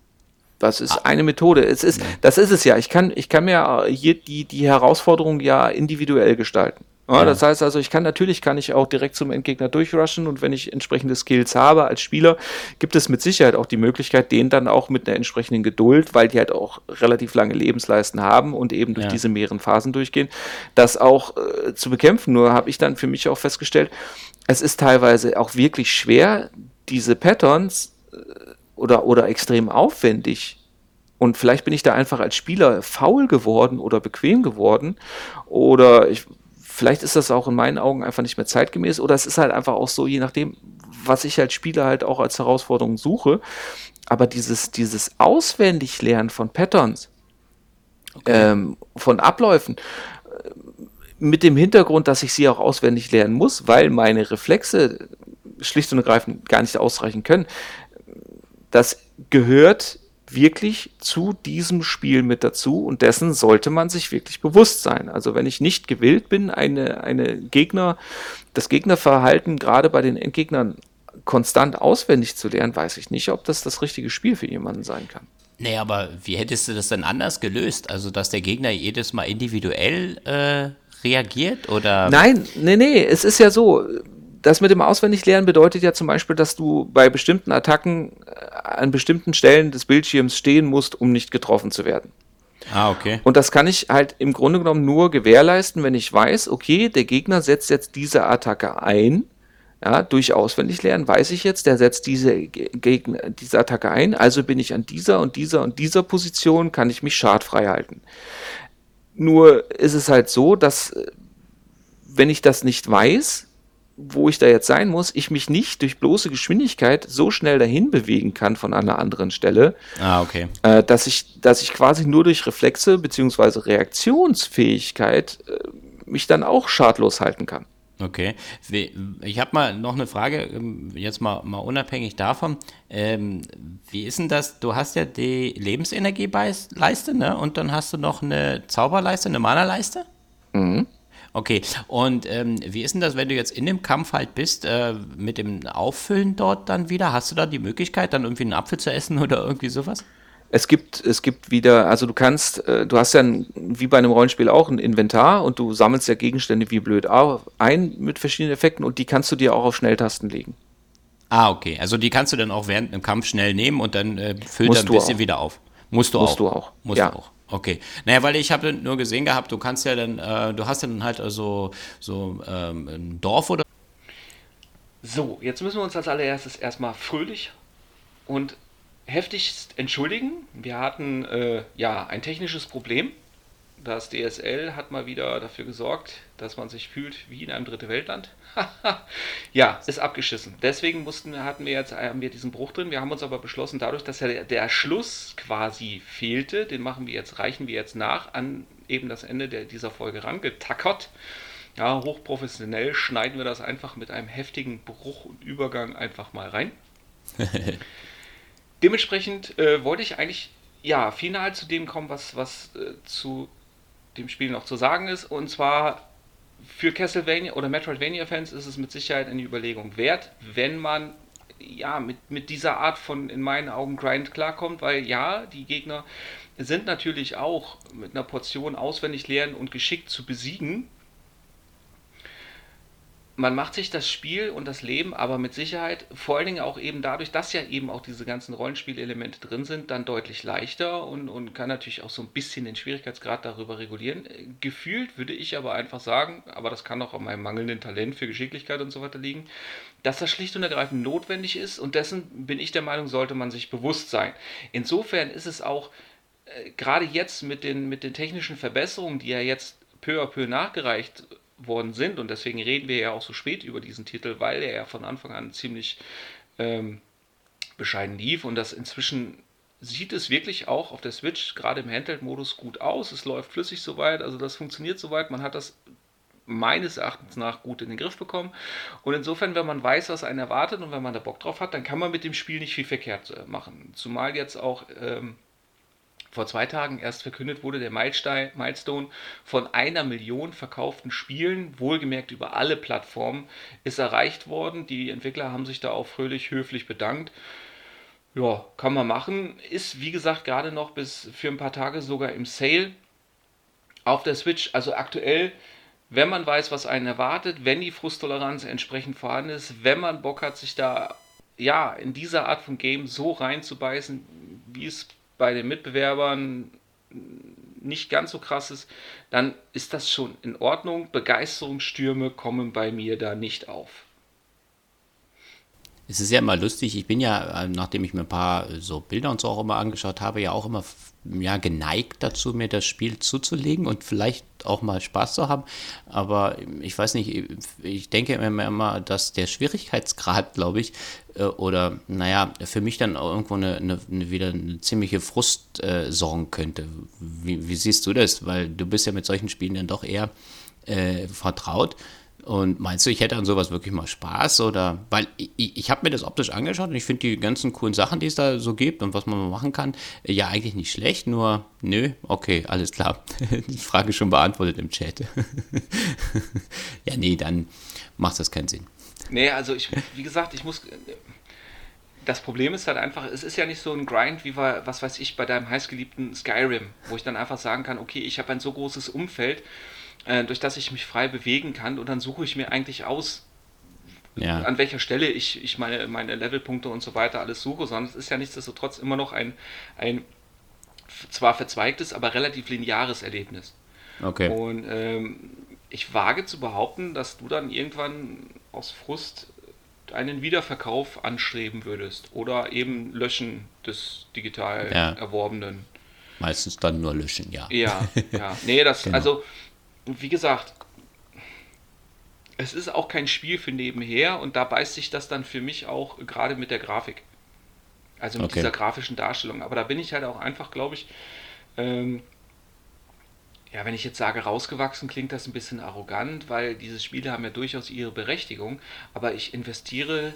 Das ist ah. eine Methode. Es ist, das ist es ja. Ich kann, ich kann mir hier die, die Herausforderung ja individuell gestalten. Ja, ja. Das heißt also, ich kann natürlich kann ich auch direkt zum Endgegner durchrushen und wenn ich entsprechende Skills habe als Spieler, gibt es mit Sicherheit auch die Möglichkeit, den dann auch mit einer entsprechenden Geduld, weil die halt auch relativ lange Lebensleisten haben und eben durch ja. diese mehreren Phasen durchgehen, das auch äh, zu bekämpfen. Nur habe ich dann für mich auch festgestellt, es ist teilweise auch wirklich schwer, diese Patterns äh, oder, oder extrem aufwendig. Und vielleicht bin ich da einfach als Spieler faul geworden oder bequem geworden. Oder ich, vielleicht ist das auch in meinen Augen einfach nicht mehr zeitgemäß. Oder es ist halt einfach auch so, je nachdem, was ich als Spieler halt auch als Herausforderung suche. Aber dieses, dieses Auswendiglernen von Patterns, okay. ähm, von Abläufen, äh, mit dem Hintergrund, dass ich sie auch auswendig lernen muss, weil meine Reflexe schlicht und ergreifend gar nicht ausreichen können das gehört wirklich zu diesem Spiel mit dazu und dessen sollte man sich wirklich bewusst sein. Also wenn ich nicht gewillt bin, eine, eine Gegner, das Gegnerverhalten gerade bei den Endgegnern konstant auswendig zu lernen, weiß ich nicht, ob das das richtige Spiel für jemanden sein kann. Nee, aber wie hättest du das denn anders gelöst? Also, dass der Gegner jedes Mal individuell äh, reagiert oder? Nein, nee, nee, es ist ja so, das mit dem Auswendiglernen bedeutet ja zum Beispiel, dass du bei bestimmten Attacken äh, an bestimmten Stellen des Bildschirms stehen musst, um nicht getroffen zu werden. Ah, okay. Und das kann ich halt im Grunde genommen nur gewährleisten, wenn ich weiß, okay, der Gegner setzt jetzt diese Attacke ein. Ja, durch Auswendiglernen weiß ich jetzt, der setzt diese, Gegner, diese Attacke ein, also bin ich an dieser und dieser und dieser Position, kann ich mich schadfrei halten. Nur ist es halt so, dass äh, wenn ich das nicht weiß, wo ich da jetzt sein muss, ich mich nicht durch bloße Geschwindigkeit so schnell dahin bewegen kann von einer anderen Stelle, ah, okay. äh, dass, ich, dass ich quasi nur durch Reflexe bzw. Reaktionsfähigkeit äh, mich dann auch schadlos halten kann. Okay. Ich habe mal noch eine Frage, ähm, jetzt mal, mal unabhängig davon. Ähm, wie ist denn das? Du hast ja die Lebensenergieleiste, ne? Und dann hast du noch eine Zauberleiste, eine Mana-Leiste? Mhm. Okay, und ähm, wie ist denn das, wenn du jetzt in dem Kampf halt bist, äh, mit dem Auffüllen dort dann wieder? Hast du da die Möglichkeit, dann irgendwie einen Apfel zu essen oder irgendwie sowas? Es gibt, es gibt wieder, also du kannst, äh, du hast ja ein, wie bei einem Rollenspiel auch ein Inventar und du sammelst ja Gegenstände wie blöd ein mit verschiedenen Effekten und die kannst du dir auch auf Schnelltasten legen. Ah, okay. Also die kannst du dann auch während dem Kampf schnell nehmen und dann äh, füllt er ein bisschen auch. wieder auf. Musst du Musst auch. Du auch. Musst ja. du auch. Okay. Naja, weil ich habe nur gesehen gehabt, du kannst ja dann, äh, du hast ja dann halt also so ähm, ein Dorf oder. So, jetzt müssen wir uns als allererstes erstmal fröhlich und heftigst entschuldigen. Wir hatten äh, ja ein technisches Problem. Das DSL hat mal wieder dafür gesorgt, dass man sich fühlt wie in einem dritte Weltland. ja, ist abgeschissen. Deswegen mussten, hatten wir jetzt haben wir diesen Bruch drin. Wir haben uns aber beschlossen, dadurch, dass ja der, der Schluss quasi fehlte, den machen wir jetzt, reichen wir jetzt nach an eben das Ende der, dieser Folge rangetackert. Ja, hochprofessionell schneiden wir das einfach mit einem heftigen Bruch und Übergang einfach mal rein. Dementsprechend äh, wollte ich eigentlich ja final zu dem kommen, was, was äh, zu dem Spiel noch zu sagen ist. Und zwar für Castlevania oder Metroidvania-Fans ist es mit Sicherheit eine Überlegung wert, wenn man ja mit, mit dieser Art von in meinen Augen Grind klarkommt, weil ja, die Gegner sind natürlich auch mit einer Portion auswendig lernen und geschickt zu besiegen. Man macht sich das Spiel und das Leben aber mit Sicherheit, vor allen Dingen auch eben dadurch, dass ja eben auch diese ganzen Rollenspielelemente drin sind, dann deutlich leichter und, und kann natürlich auch so ein bisschen den Schwierigkeitsgrad darüber regulieren. Gefühlt würde ich aber einfach sagen, aber das kann auch an meinem mangelnden Talent für Geschicklichkeit und so weiter liegen, dass das schlicht und ergreifend notwendig ist und dessen bin ich der Meinung, sollte man sich bewusst sein. Insofern ist es auch äh, gerade jetzt mit den, mit den technischen Verbesserungen, die ja jetzt peu à peu nachgereicht worden sind. Und deswegen reden wir ja auch so spät über diesen Titel, weil er ja von Anfang an ziemlich ähm, bescheiden lief und das inzwischen sieht es wirklich auch auf der Switch gerade im Handheld-Modus gut aus. Es läuft flüssig soweit, also das funktioniert soweit. Man hat das meines Erachtens nach gut in den Griff bekommen. Und insofern, wenn man weiß, was einen erwartet und wenn man da Bock drauf hat, dann kann man mit dem Spiel nicht viel verkehrt äh, machen. Zumal jetzt auch ähm, vor zwei Tagen erst verkündet wurde, der Milestone von einer Million verkauften Spielen, wohlgemerkt über alle Plattformen, ist erreicht worden. Die Entwickler haben sich da auch fröhlich höflich bedankt. Ja, kann man machen. Ist, wie gesagt, gerade noch bis für ein paar Tage sogar im Sale auf der Switch. Also aktuell, wenn man weiß, was einen erwartet, wenn die Frusttoleranz entsprechend vorhanden ist, wenn man Bock hat, sich da ja in dieser Art von Game so reinzubeißen, wie es bei den Mitbewerbern nicht ganz so krass ist, dann ist das schon in Ordnung. Begeisterungsstürme kommen bei mir da nicht auf. Es ist ja immer lustig, ich bin ja, äh, nachdem ich mir ein paar so Bilder und so auch immer angeschaut habe, ja auch immer ja, geneigt dazu, mir das Spiel zuzulegen und vielleicht auch mal Spaß zu haben. Aber ich weiß nicht, ich denke immer, immer dass der Schwierigkeitsgrad, glaube ich, äh, oder naja, für mich dann auch irgendwo eine, eine wieder eine ziemliche Frust äh, sorgen könnte. Wie, wie, siehst du das? Weil du bist ja mit solchen Spielen dann doch eher äh, vertraut. Und meinst du, ich hätte an sowas wirklich mal Spaß? Oder weil ich, ich habe mir das optisch angeschaut und ich finde die ganzen coolen Sachen, die es da so gibt und was man machen kann, ja eigentlich nicht schlecht, nur nö, okay, alles klar. Die Frage schon beantwortet im Chat. ja, nee, dann macht das keinen Sinn. Nee, also ich, wie gesagt, ich muss. Das Problem ist halt einfach, es ist ja nicht so ein Grind wie bei, was weiß ich, bei deinem heißgeliebten Skyrim, wo ich dann einfach sagen kann, okay, ich habe ein so großes Umfeld äh, durch das ich mich frei bewegen kann und dann suche ich mir eigentlich aus, ja. an welcher Stelle ich, ich meine, meine Levelpunkte und so weiter alles suche, sondern es ist ja nichtsdestotrotz immer noch ein, ein zwar verzweigtes, aber relativ lineares Erlebnis. Okay. Und ähm, ich wage zu behaupten, dass du dann irgendwann aus Frust einen Wiederverkauf anstreben würdest oder eben Löschen des digital ja. Erworbenen. Meistens dann nur löschen, ja. Ja, ja. Nee, das, genau. also wie gesagt, es ist auch kein Spiel für nebenher und da beißt sich das dann für mich auch gerade mit der Grafik. Also mit okay. dieser grafischen Darstellung. Aber da bin ich halt auch einfach, glaube ich, ähm, ja, wenn ich jetzt sage rausgewachsen, klingt das ein bisschen arrogant, weil diese Spiele haben ja durchaus ihre Berechtigung, aber ich investiere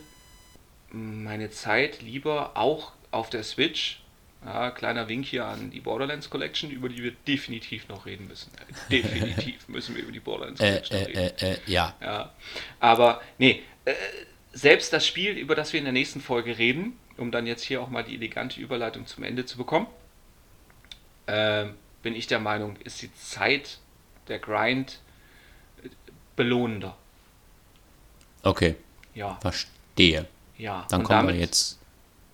meine Zeit lieber auch auf der Switch ja, kleiner Wink hier an die Borderlands Collection, über die wir definitiv noch reden müssen. Äh, definitiv müssen wir über die Borderlands äh, Collection äh, reden. Äh, ja. ja. Aber nee, äh, selbst das Spiel, über das wir in der nächsten Folge reden, um dann jetzt hier auch mal die elegante Überleitung zum Ende zu bekommen, äh, bin ich der Meinung, ist die Zeit der Grind belohnender. Okay. Ja. Verstehe. Ja. Dann kommen damit, wir jetzt.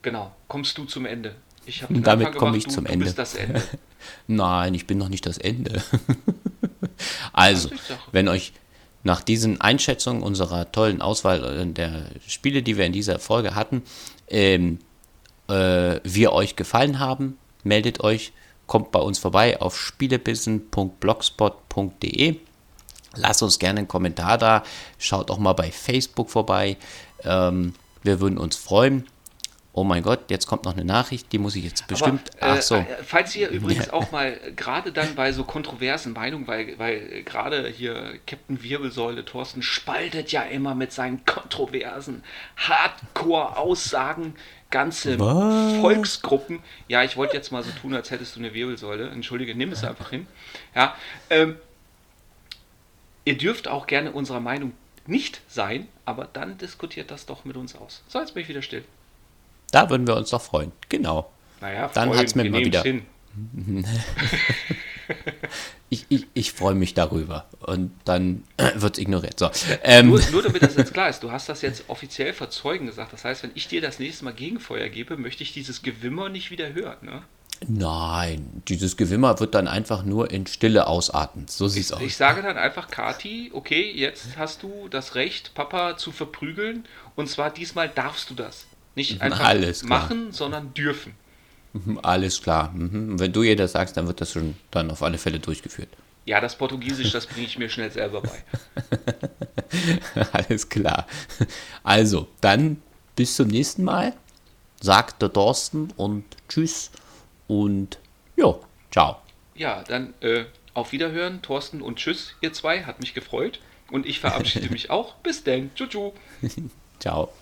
Genau. Kommst du zum Ende? Ich habe damit komme ich du, zum du Ende. Bist das Ende. Nein, ich bin noch nicht das Ende. also, wenn euch nach diesen Einschätzungen unserer tollen Auswahl äh, der Spiele, die wir in dieser Folge hatten, ähm, äh, wir euch gefallen haben, meldet euch, kommt bei uns vorbei auf spielebissen.blogspot.de. Lasst uns gerne einen Kommentar da, schaut auch mal bei Facebook vorbei. Ähm, wir würden uns freuen oh mein Gott, jetzt kommt noch eine Nachricht, die muss ich jetzt bestimmt. Aber, äh, ach so. Äh, falls ihr übrigens auch mal gerade dann bei so kontroversen Meinungen, weil, weil gerade hier Captain Wirbelsäule Thorsten spaltet ja immer mit seinen kontroversen Hardcore-Aussagen ganze Was? Volksgruppen. Ja, ich wollte jetzt mal so tun, als hättest du eine Wirbelsäule. Entschuldige, nimm es einfach hin. Ja, ähm, ihr dürft auch gerne unserer Meinung nicht sein, aber dann diskutiert das doch mit uns aus. So, jetzt bin ich wieder still. Da würden wir uns doch freuen. Genau. Naja, Dann hat es mir mal wieder. ich, ich, ich freue mich darüber. Und dann wird es ignoriert. So, ähm, nur, nur damit das jetzt klar ist, du hast das jetzt offiziell verzeugen gesagt. Das heißt, wenn ich dir das nächste Mal Gegenfeuer gebe, möchte ich dieses Gewimmer nicht wieder hören. Ne? Nein, dieses Gewimmer wird dann einfach nur in Stille ausatmen. So sieht es aus. Ich sage dann einfach, Kati, okay, jetzt hast du das Recht, Papa zu verprügeln. Und zwar diesmal darfst du das. Nicht einfach Alles klar. machen, sondern dürfen. Mhm, Alles klar. Mhm. Wenn du ihr das sagst, dann wird das schon dann auf alle Fälle durchgeführt. Ja, das Portugiesisch, das bringe ich mir schnell selber bei. Alles klar. Also, dann bis zum nächsten Mal. Sagt der Thorsten und tschüss und jo, ciao. Ja, dann äh, auf Wiederhören, Thorsten und tschüss, ihr zwei. Hat mich gefreut. Und ich verabschiede mich auch. Bis denn. Tschu, tschu. Ciao.